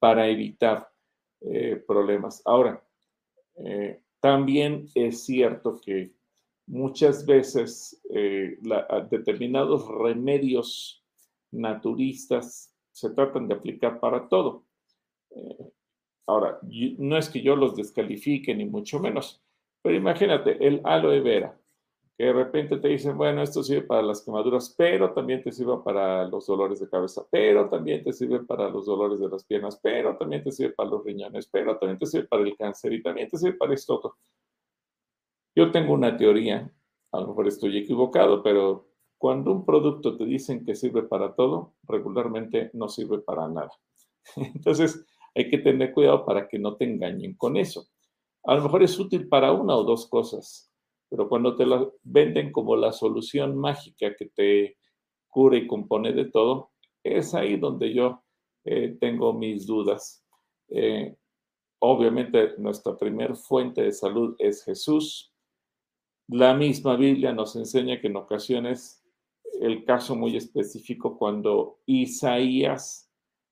para evitar eh, problemas. Ahora, eh, también es cierto que muchas veces determinados remedios naturistas se tratan de aplicar para todo. Ahora, no es que yo los descalifique, ni mucho menos, pero imagínate el aloe vera, que de repente te dicen, bueno, esto sirve para las quemaduras, pero también te sirve para los dolores de cabeza, pero también te sirve para los dolores de las piernas, pero también te sirve para los riñones, pero también te sirve para el cáncer y también te sirve para esto otro. Yo tengo una teoría, a lo mejor estoy equivocado, pero cuando un producto te dicen que sirve para todo, regularmente no sirve para nada. Entonces, hay que tener cuidado para que no te engañen con eso. A lo mejor es útil para una o dos cosas, pero cuando te la venden como la solución mágica que te cura y compone de todo, es ahí donde yo eh, tengo mis dudas. Eh, obviamente nuestra primer fuente de salud es Jesús. La misma Biblia nos enseña que en ocasiones, el caso muy específico, cuando Isaías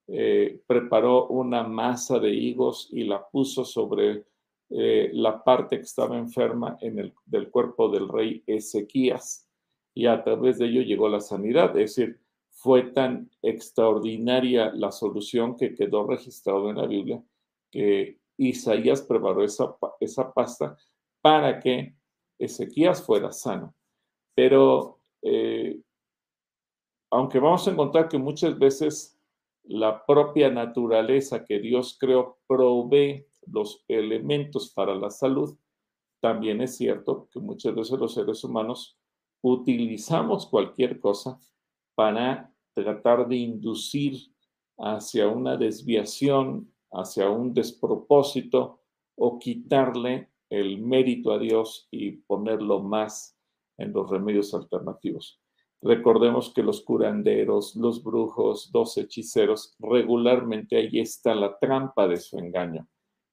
eh, preparó una masa de higos y la puso sobre eh, la parte que estaba enferma en el, del cuerpo del rey Ezequías. Y a través de ello llegó la sanidad. Es decir, fue tan extraordinaria la solución que quedó registrado en la Biblia que Isaías preparó esa, esa pasta para que Ezequías fuera sano. Pero eh, aunque vamos a encontrar que muchas veces la propia naturaleza que Dios creó provee los elementos para la salud, también es cierto que muchas veces los seres humanos utilizamos cualquier cosa para tratar de inducir hacia una desviación, hacia un despropósito o quitarle el mérito a Dios y ponerlo más en los remedios alternativos. Recordemos que los curanderos, los brujos, los hechiceros, regularmente ahí está la trampa de su engaño,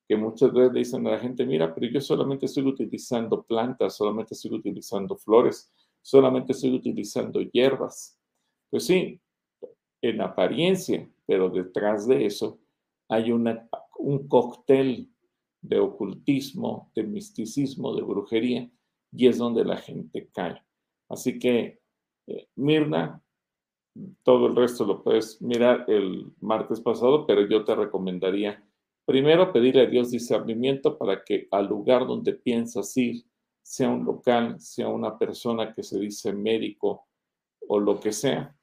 que muchas veces le dicen a la gente, mira, pero yo solamente estoy utilizando plantas, solamente estoy utilizando flores, solamente estoy utilizando hierbas. Pues sí, en apariencia, pero detrás de eso hay un cóctel de ocultismo, de misticismo, de brujería, y es donde la gente cae. Así que Mirna, todo el resto lo puedes mirar el martes pasado, pero yo te recomendaría primero pedirle a Dios discernimiento para que al lugar donde piensas ir, sea un local, sea una persona que se dice médico o lo que sea,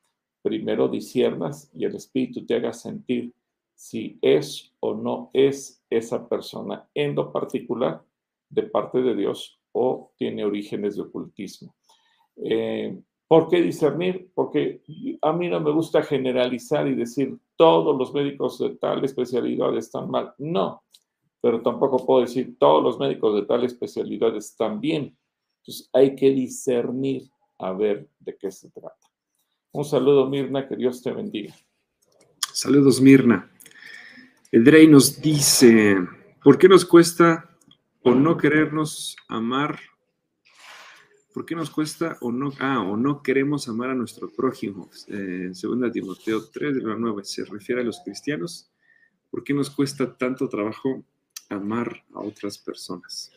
primero disiernas y el Espíritu te haga sentir si es o no es esa persona en lo particular de parte de Dios o tiene orígenes de ocultismo. Eh, ¿Por qué discernir? Porque a mí no me gusta generalizar y decir todos los médicos de tal especialidad están mal. No, pero tampoco puedo decir todos los médicos de tal especialidad están bien. Entonces hay que discernir a ver de qué se trata. Un saludo, Mirna, que Dios te bendiga. Saludos, Mirna. El nos dice, ¿por qué nos cuesta o no querernos amar ¿Por qué nos cuesta o no, ah, o no queremos amar a nuestro prójimo? Eh, segunda Timoteo 3, de la 9, se refiere a los cristianos. ¿Por qué nos cuesta tanto trabajo amar a otras personas?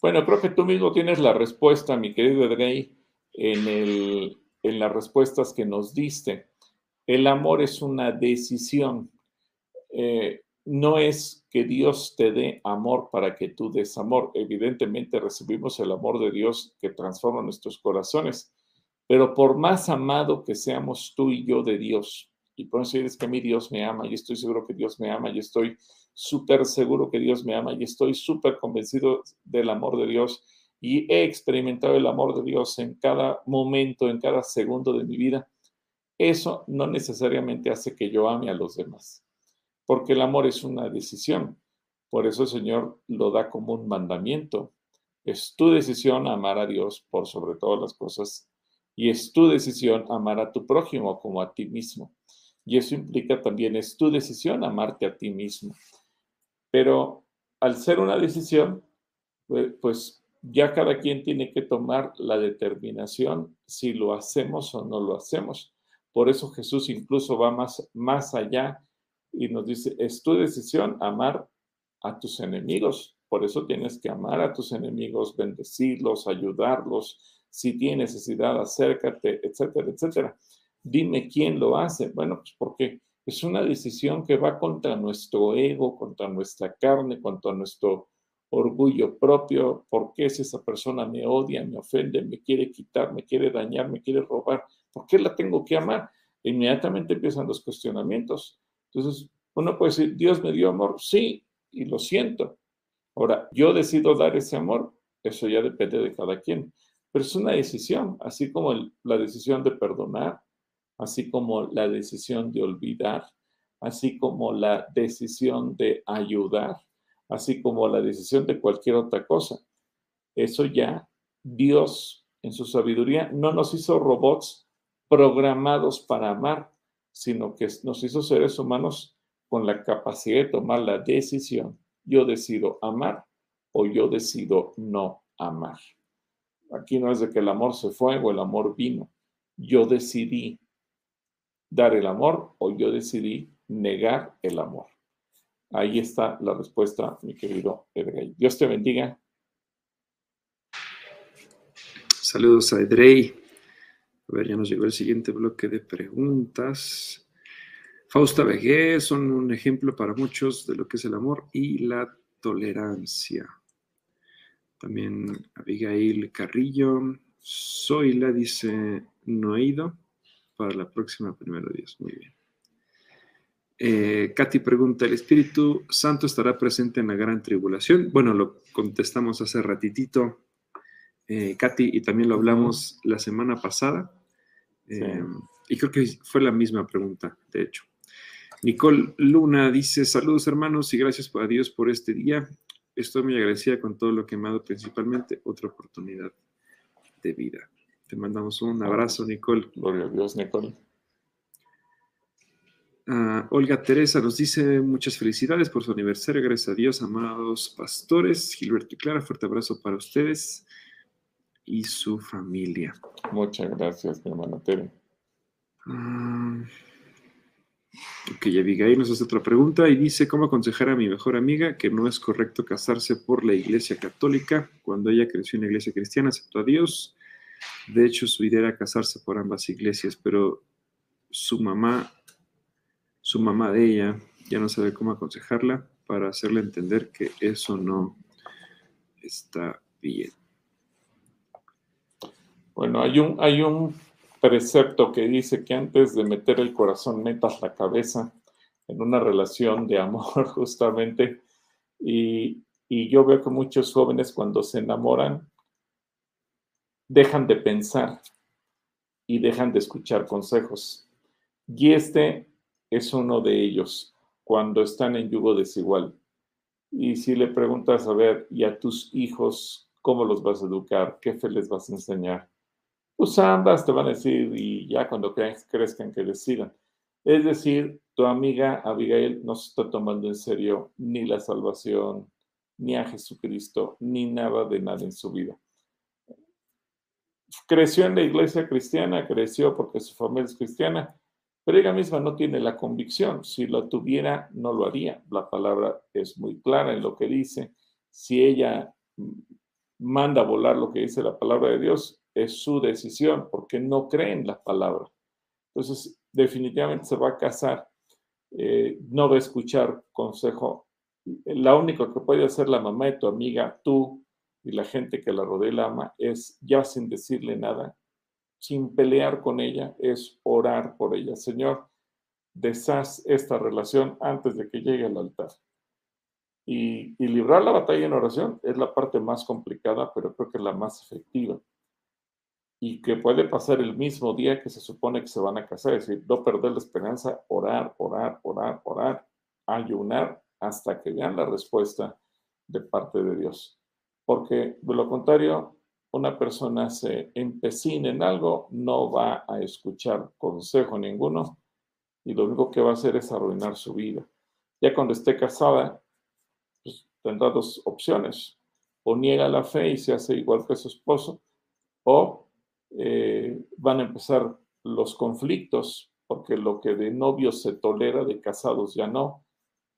Bueno, creo que tú mismo tienes la respuesta, mi querido Edrey, en, el, en las respuestas que nos diste. El amor es una decisión. Eh, no es que Dios te dé amor para que tú des amor. Evidentemente recibimos el amor de Dios que transforma nuestros corazones, pero por más amado que seamos tú y yo de Dios, y por eso es que a mí Dios me ama y estoy seguro que Dios me ama y estoy súper seguro que Dios me ama y estoy súper convencido del amor de Dios y he experimentado el amor de Dios en cada momento, en cada segundo de mi vida, eso no necesariamente hace que yo ame a los demás porque el amor es una decisión. Por eso el Señor lo da como un mandamiento. Es tu decisión amar a Dios por sobre todas las cosas y es tu decisión amar a tu prójimo como a ti mismo. Y eso implica también es tu decisión amarte a ti mismo. Pero al ser una decisión, pues, pues ya cada quien tiene que tomar la determinación si lo hacemos o no lo hacemos. Por eso Jesús incluso va más, más allá y nos dice, es tu decisión amar a tus enemigos. Por eso tienes que amar a tus enemigos, bendecirlos, ayudarlos. Si tienes necesidad, acércate, etcétera, etcétera. Dime quién lo hace. Bueno, pues porque es una decisión que va contra nuestro ego, contra nuestra carne, contra nuestro orgullo propio. ¿Por qué si esa persona me odia, me ofende, me quiere quitar, me quiere dañar, me quiere robar? ¿Por qué la tengo que amar? Inmediatamente empiezan los cuestionamientos. Entonces, uno puede decir, Dios me dio amor, sí, y lo siento. Ahora, yo decido dar ese amor, eso ya depende de cada quien, pero es una decisión, así como la decisión de perdonar, así como la decisión de olvidar, así como la decisión de ayudar, así como la decisión de cualquier otra cosa. Eso ya Dios en su sabiduría no nos hizo robots programados para amar, sino que nos hizo seres humanos con la capacidad de tomar la decisión. Yo decido amar o yo decido no amar. Aquí no es de que el amor se fue o el amor vino. Yo decidí dar el amor o yo decidí negar el amor. Ahí está la respuesta, mi querido Edrey. Dios te bendiga. Saludos a Edrey. A ver, ya nos llegó el siguiente bloque de preguntas. Fausta Vegué son un ejemplo para muchos de lo que es el amor y la tolerancia. También Abigail Carrillo. Soy la dice, no he ido para la próxima, primero Dios. Muy bien. Eh, Katy pregunta, ¿el Espíritu Santo estará presente en la gran tribulación? Bueno, lo contestamos hace ratitito, eh, Katy, y también lo hablamos la semana pasada. Em, y creo que fue la misma pregunta, de hecho. Nicole Luna dice, saludos hermanos y gracias a Dios por este día. Estoy muy agradecida con todo lo que me ha dado, principalmente otra oportunidad de vida. Te mandamos un abrazo, Nicole. Gloria a Dios, Nicole. Ah, Olga Teresa nos dice muchas felicidades por su aniversario. Gracias a Dios, amados pastores. Gilberto y Clara, fuerte abrazo para ustedes y su familia. Muchas gracias, mi hermana Tere. Uh, ok, Abigail nos hace otra pregunta y dice, ¿cómo aconsejar a mi mejor amiga que no es correcto casarse por la iglesia católica? Cuando ella creció en la iglesia cristiana, aceptó a Dios. De hecho, su idea era casarse por ambas iglesias, pero su mamá, su mamá de ella, ya no sabe cómo aconsejarla para hacerle entender que eso no está bien. Bueno, hay un, hay un precepto que dice que antes de meter el corazón metas la cabeza en una relación de amor justamente. Y, y yo veo que muchos jóvenes cuando se enamoran dejan de pensar y dejan de escuchar consejos. Y este es uno de ellos cuando están en yugo desigual. Y si le preguntas, a ver, ¿y a tus hijos cómo los vas a educar? ¿Qué fe les vas a enseñar? Pues ambas te van a decir y ya cuando crezcan que decidan. Es decir, tu amiga Abigail no se está tomando en serio ni la salvación, ni a Jesucristo, ni nada de nada en su vida. Creció en la iglesia cristiana, creció porque su familia es cristiana, pero ella misma no tiene la convicción. Si lo tuviera, no lo haría. La palabra es muy clara en lo que dice. Si ella manda a volar lo que dice la palabra de Dios, es su decisión, porque no cree en la palabra. Entonces, definitivamente se va a casar, eh, no va a escuchar consejo. La única que puede hacer la mamá de tu amiga, tú y la gente que la rodea la ama, es ya sin decirle nada, sin pelear con ella, es orar por ella. Señor, deshaz esta relación antes de que llegue al altar. Y, y, librar la batalla en oración es la parte más complicada, pero creo que es la más efectiva. Y que puede pasar el mismo día que se supone que se van a casar, es decir, no perder la esperanza, orar, orar, orar, orar, ayunar hasta que vean la respuesta de parte de Dios. Porque de lo contrario, una persona se empecina en algo, no va a escuchar consejo ninguno y lo único que va a hacer es arruinar su vida. Ya cuando esté casada, pues, tendrá dos opciones. O niega la fe y se hace igual que su esposo, o eh, van a empezar los conflictos, porque lo que de novios se tolera, de casados ya no,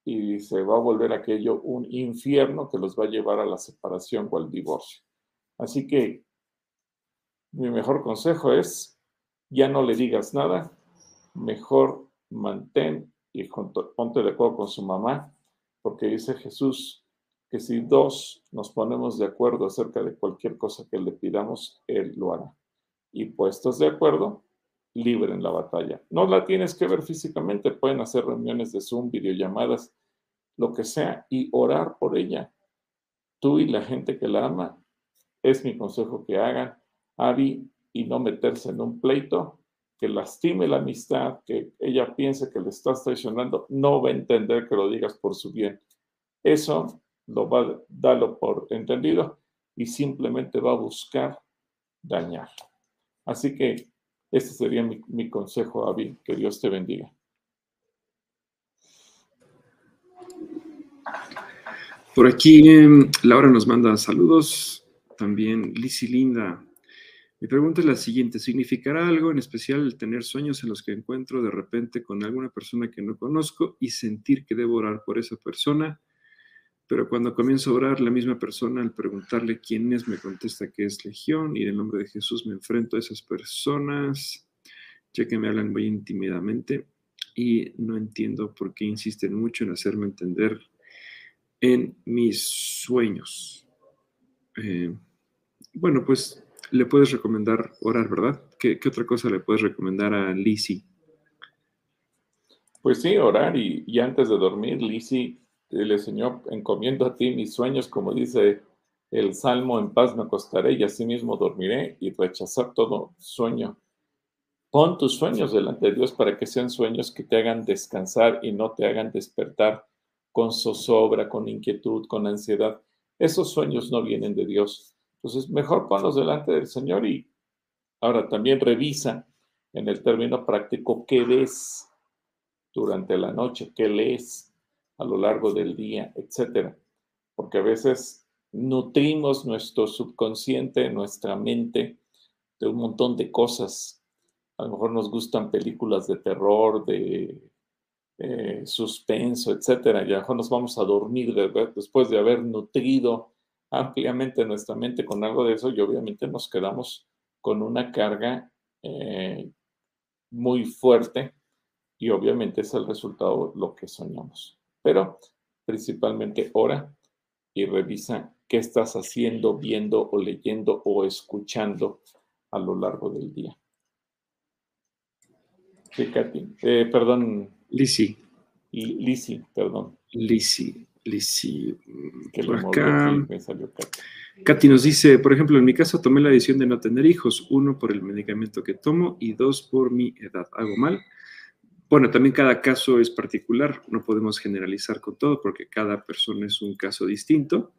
y se va a volver aquello un infierno que los va a llevar a la separación o al divorcio. Así que mi mejor consejo es, ya no le digas nada, mejor mantén y ponte de acuerdo con su mamá, porque dice Jesús que si dos nos ponemos de acuerdo acerca de cualquier cosa que le pidamos, Él lo hará. Y puestos de acuerdo, libren la batalla. No la tienes que ver físicamente, pueden hacer reuniones de Zoom, videollamadas, lo que sea, y orar por ella. Tú y la gente que la ama, es mi consejo que hagan, Abby, y no meterse en un pleito que lastime la amistad, que ella piense que le estás traicionando, no va a entender que lo digas por su bien. Eso lo va a darlo por entendido y simplemente va a buscar dañar. Así que este sería mi, mi consejo, Abby. Que Dios te bendiga. Por aquí Laura nos manda saludos. También Lizzy Linda mi pregunta es la siguiente, ¿significará algo en especial tener sueños en los que encuentro de repente con alguna persona que no conozco y sentir que debo orar por esa persona? Pero cuando comienzo a orar, la misma persona al preguntarle quién es me contesta que es Legión y en el nombre de Jesús me enfrento a esas personas, ya que me hablan muy intimidamente y no entiendo por qué insisten mucho en hacerme entender en mis sueños. Eh, bueno, pues le puedes recomendar orar, ¿verdad? ¿Qué, otra cosa le puedes recomendar a Lizzie? Pues sí, orar y, antes de dormir, Lizzie le Señor, encomiendo a ti mis sueños, como dice el Salmo, en paz me acostaré y así mismo dormiré y rechazar todo sueño. Pon tus sueños delante de Dios para que sean sueños que te hagan descansar y no te hagan despertar con zozobra, con inquietud, con ansiedad. Esos sueños no vienen de Dios. Entonces, mejor ponlos delante del Señor y ahora también revisa en el término práctico qué ves durante la noche, qué lees a lo largo del día, etcétera. Porque a veces nutrimos nuestro subconsciente, nuestra mente de un montón de cosas. A lo mejor nos gustan películas de terror, de eh, suspenso, etcétera. Y a lo mejor nos vamos a dormir después de haber nutrido ampliamente nuestra mente con algo de eso y obviamente nos quedamos con una carga eh, muy fuerte y obviamente es el resultado lo que soñamos. Pero principalmente ora y revisa qué estás haciendo, viendo o leyendo o escuchando a lo largo del día. Sí, Katy. Eh, perdón. Lisi. Lisi, perdón. Lisi. Lisi, por acá. Katy nos dice, por ejemplo, en mi caso tomé la decisión de no tener hijos, uno por el medicamento que tomo y dos por mi edad. ¿Hago mal? Bueno, también cada caso es particular, no podemos generalizar con todo porque cada persona es un caso distinto.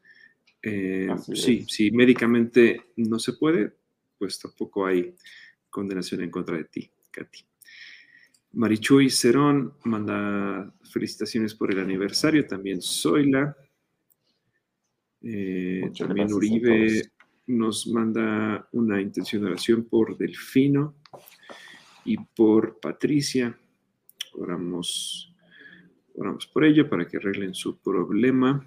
Eh, sí, si médicamente no se puede, pues tampoco hay condenación en contra de ti, Katy. Marichuy Cerón manda felicitaciones por el aniversario, también Zoila. Eh, también Uribe nos manda una intención de oración por Delfino y por Patricia. Oramos, por ello para que arreglen su problema.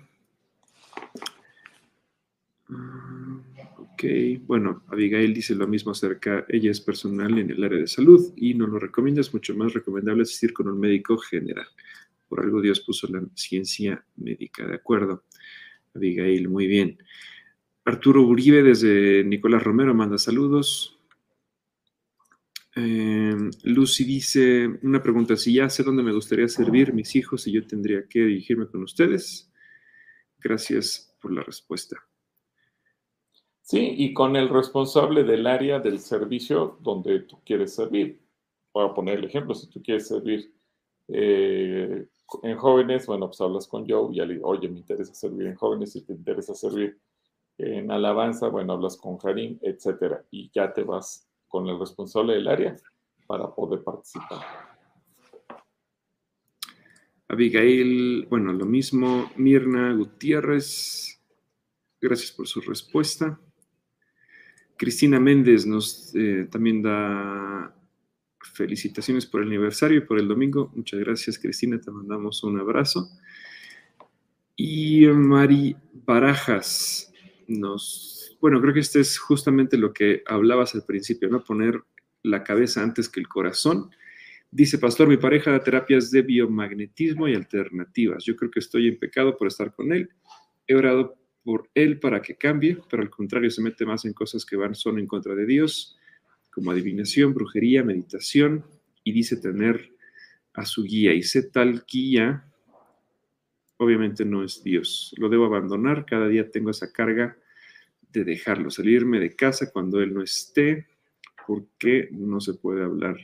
Ah, ok, bueno, Abigail dice lo mismo acerca, ella es personal en el área de salud y no lo recomienda, es mucho más recomendable asistir con un médico general. Por algo Dios puso la ciencia médica, ¿de acuerdo? Abigail, muy bien. Arturo Uribe desde Nicolás Romero manda saludos. Em, Lucy dice una pregunta, si ya sé dónde me gustaría servir mis hijos y yo tendría que dirigirme con ustedes. Gracias por la respuesta. Sí, y con el responsable del área del servicio donde tú quieres servir. Voy a poner el ejemplo, si tú quieres servir eh, en jóvenes, bueno, pues hablas con Joe y le digo, oye, me interesa servir en jóvenes, si te interesa servir en alabanza, bueno, hablas con Karim, etcétera, y ya te vas con el responsable del área para poder participar. Abigail, bueno, lo mismo. Mirna Gutiérrez, gracias por su respuesta. Cristina Méndez nos eh, también da felicitaciones por el aniversario y por el domingo. Muchas gracias, Cristina. Te mandamos un abrazo. Y Mari Barajas nos. Bueno, creo que este es justamente lo que hablabas al principio, ¿no? Poner la cabeza antes que el corazón. Dice, pastor, mi pareja da terapias de biomagnetismo y alternativas. Yo creo que estoy en pecado por estar con él. He orado por él para que cambie, pero al contrario se mete más en cosas que van solo en contra de Dios, como adivinación, brujería, meditación, y dice tener a su guía. Y sé tal guía, obviamente no es Dios. Lo debo abandonar, cada día tengo esa carga de dejarlo, salirme de casa cuando él no esté, porque no se puede hablar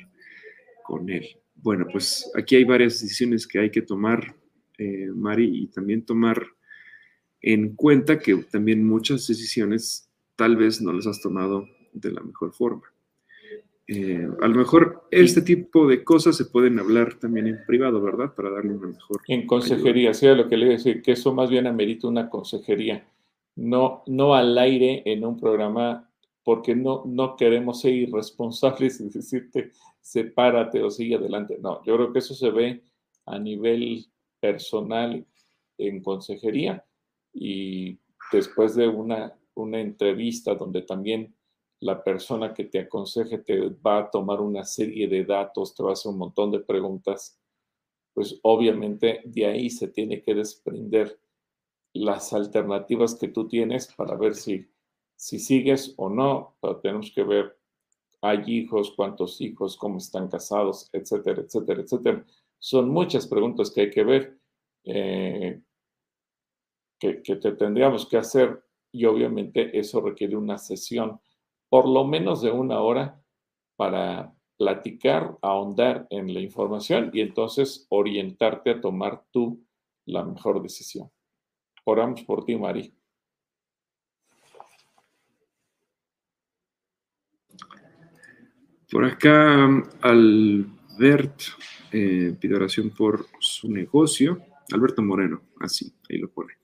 con él. Bueno, pues aquí hay varias decisiones que hay que tomar, eh, Mari, y también tomar en cuenta que también muchas decisiones tal vez no las has tomado de la mejor forma. Eh, a lo mejor este tipo de cosas se pueden hablar también en privado, ¿verdad? Para darle una mejor. En consejería, sí, lo que le iba a decir, que eso más bien amerita una consejería, no, no al aire en un programa, porque no, no queremos ser irresponsables y decirte sepárate o sigue adelante. No, yo creo que eso se ve a nivel personal en consejería y después de una, una entrevista donde también la persona que te aconseje te va a tomar una serie de datos, te va a hacer un montón de preguntas, pues obviamente de ahí se tiene que desprender las alternativas que tú tienes para ver si, si sigues o no, pero tenemos que ver, hay hijos, cuántos hijos, cómo están casados, etcétera, etcétera, etcétera. Son muchas preguntas que hay que ver. Eh, que, te tendríamos que hacer y obviamente eso requiere una sesión por lo menos de una hora para platicar, ahondar en la información y entonces orientarte a tomar tú la mejor decisión. Oramos por ti, Mari. Por acá, Albert eh, pide oración por su negocio. Alberto Moreno, así, ahí lo pone.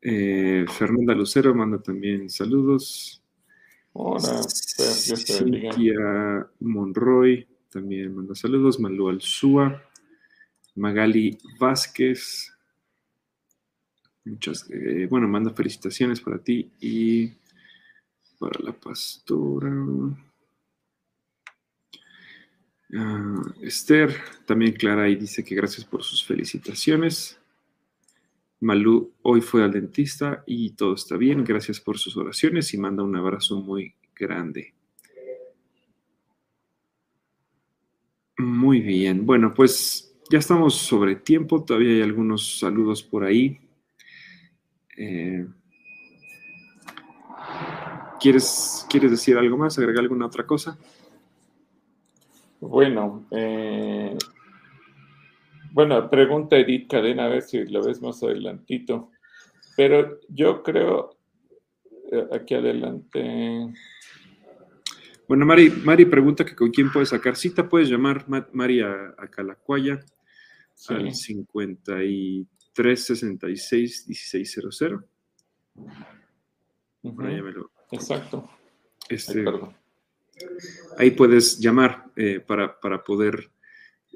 Eh, Fernanda Lucero manda también saludos. Hola, Cintia Monroy también manda saludos. Malú Alzúa. Magali Vázquez. Muchas, eh, bueno, manda felicitaciones para ti y para la pastora. Ah, Esther, también Clara, y dice que gracias por sus felicitaciones. Malú hoy fue al dentista y todo está bien. Gracias por sus oraciones y manda un abrazo muy grande. Muy bien. Bueno, pues ya estamos sobre tiempo. Todavía hay algunos saludos por ahí. Eh, ¿quieres, ¿Quieres decir algo más? ¿Agregar alguna otra cosa? Bueno, eh, bueno, pregunta Edith Cadena, a ver si lo ves más adelantito. Pero yo creo, eh, aquí adelante. Bueno, Mari, Mari pregunta que con quién puedes sacar cita. Puedes llamar Mari a, Calacuaya al 53 66 1600. Exacto. Este, ahí puedes llamar eh, para, para poder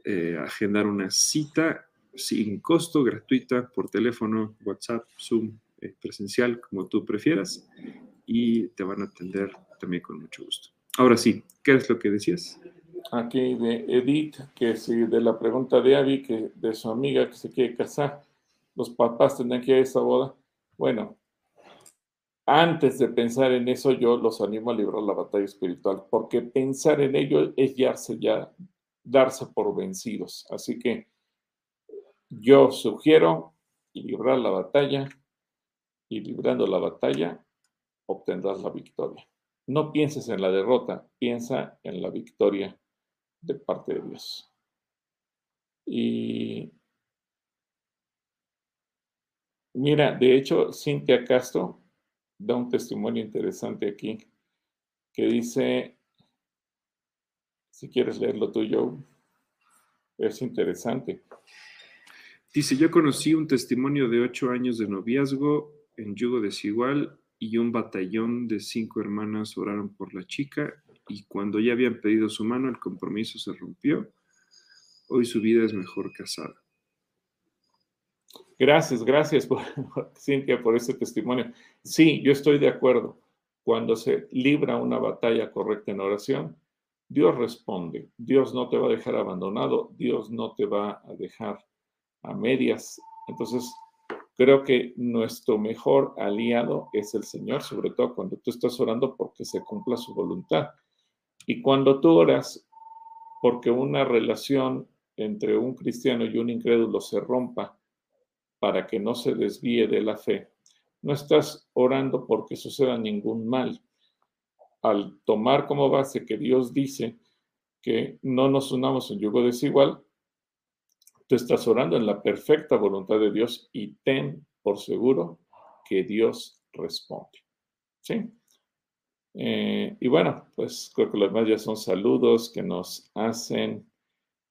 eh, agendar una cita sin costo, gratuita, por teléfono, WhatsApp, Zoom, eh, presencial, como tú prefieras, y te van a atender también con mucho gusto. Ahora sí, ¿qué es lo que decías? Aquí de Edith, que sí, de la pregunta de Abby, que de su amiga que se quiere casar, los papás tendrán que ir a esa boda. Bueno, antes de pensar en eso, yo los animo a librar la batalla espiritual, porque pensar en ello es darse ya, darse por vencidos. Así que yo sugiero librar la batalla y librando la batalla obtendrás la victoria. No pienses en la derrota, piensa en la victoria de parte de Dios. Y mira, de hecho, Cintia Castro da un testimonio interesante aquí que dice, si quieres leerlo tú, Joe, es interesante. Dice, yo conocí un testimonio de ocho años de noviazgo en yugo desigual y un batallón de cinco hermanas oraron por la chica y cuando ya habían pedido su mano el compromiso se rompió. Hoy su vida es mejor casada. Gracias, gracias, por, Cintia, por este testimonio. Sí, yo estoy de acuerdo. Cuando se libra una batalla correcta en oración, Dios responde. Dios no te va a dejar abandonado, Dios no te va a dejar a medias. Entonces, creo que nuestro mejor aliado es el Señor, sobre todo cuando tú estás orando porque se cumpla su voluntad. Y cuando tú oras porque una relación entre un cristiano y un incrédulo se rompa para que no se desvíe de la fe, no estás orando porque suceda ningún mal. Al tomar como base que Dios dice que no nos unamos en yugo desigual, Tú estás orando en la perfecta voluntad de Dios y ten por seguro que Dios responde. ¿Sí? Eh, y bueno, pues creo que los demás ya son saludos que nos hacen.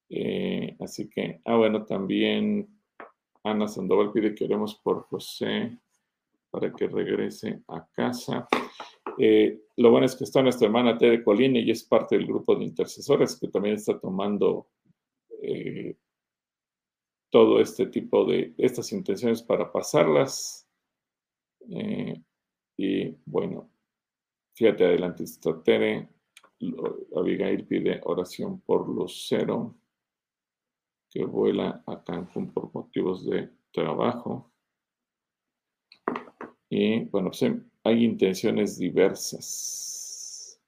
Eh, así que, ah, bueno, también Ana Sandoval pide que oremos por José para que regrese a casa. Eh, lo bueno es que está nuestra hermana Tere Colina y es parte del grupo de intercesores que también está tomando todo este tipo de estas intenciones para pasarlas. Eh, y bueno, fíjate adelante, Tere. Abigail pide oración por Lucero, que vuela a Cancún por motivos de trabajo. Y bueno, pues hay intenciones diversas.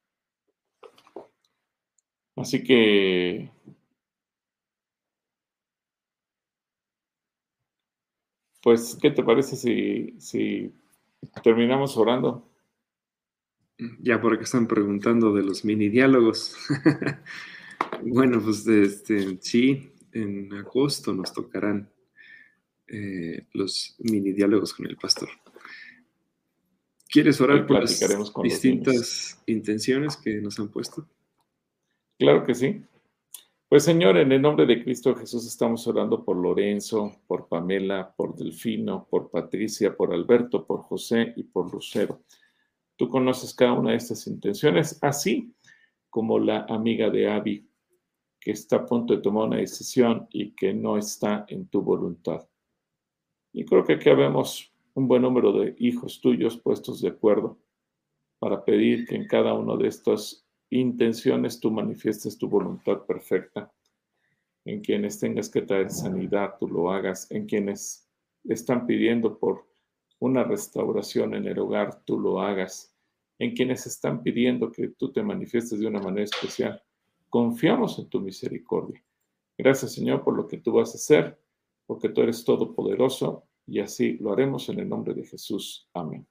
Así que Pues, ¿qué te parece si, terminamos orando? Ya por acá están preguntando de los mini diálogos. bueno, pues este, sí, en agosto nos tocarán eh, los mini diálogos con el pastor. ¿Quieres orar por las distintas intenciones que nos han puesto? Claro que sí. Pues Señor, en el nombre de Cristo Jesús estamos orando por Lorenzo, por Pamela, por Delfino, por Patricia, por Alberto, por José y por Lucero. Tú conoces cada una de estas intenciones, así como la amiga de Abby, que está a punto de tomar una decisión y que no está en tu voluntad. Y creo que aquí vemos un buen número de hijos tuyos puestos de acuerdo para pedir que en cada uno de estos intenciones tú manifiestes tu voluntad perfecta. En quienes tengas que traer sanidad, tú lo hagas. En quienes están pidiendo por una restauración en el hogar, tú lo hagas. En quienes están pidiendo que tú te manifiestes de una manera especial, confiamos en tu misericordia. Gracias Señor por lo que tú vas a hacer, porque tú eres todopoderoso y así lo haremos en el nombre de Jesús. Amén.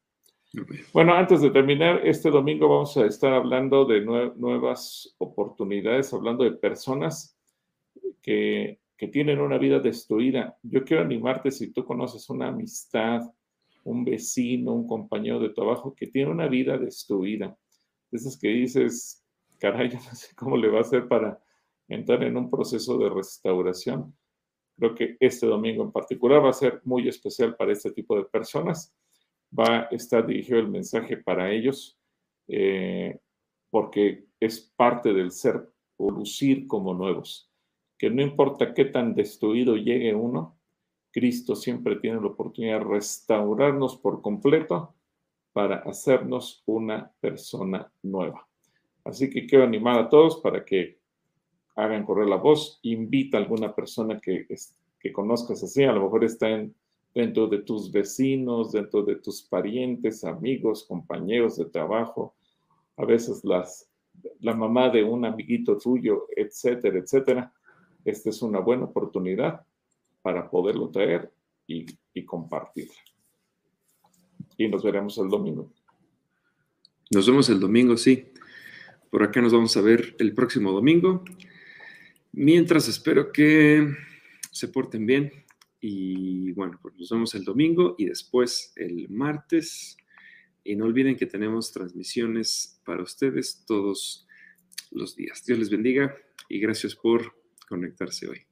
Bueno, antes de terminar, este domingo vamos a estar hablando de nuevas oportunidades, hablando de personas que, tienen una vida destruida. Yo quiero animarte si tú conoces una amistad, un vecino, un compañero de trabajo que tiene una vida destruida. Esas que dices, caray, no sé cómo le va a hacer para entrar en un proceso de restauración. Creo que este domingo en particular va a ser muy especial para este tipo de personas va a estar dirigido el mensaje para ellos, eh, porque es parte del ser o lucir como nuevos. Que no importa qué tan destruido llegue uno, Cristo siempre tiene la oportunidad de restaurarnos por completo para hacernos una persona nueva. Así que quiero animar a todos para que hagan correr la voz, invita a alguna persona que, que conozcas así, a lo mejor está en, dentro de tus vecinos, dentro de tus parientes, amigos, compañeros de trabajo, a veces las, la mamá de un amiguito tuyo, etcétera, etcétera. Esta es una buena oportunidad para poderlo traer y, y compartirla. Y nos veremos el domingo. Nos vemos el domingo, sí. Por acá nos vamos a ver el próximo domingo. Mientras espero que se porten bien y bueno, pues nos vemos el domingo y después el martes. Y no olviden que tenemos transmisiones para ustedes todos los días. Dios les bendiga y gracias por conectarse hoy.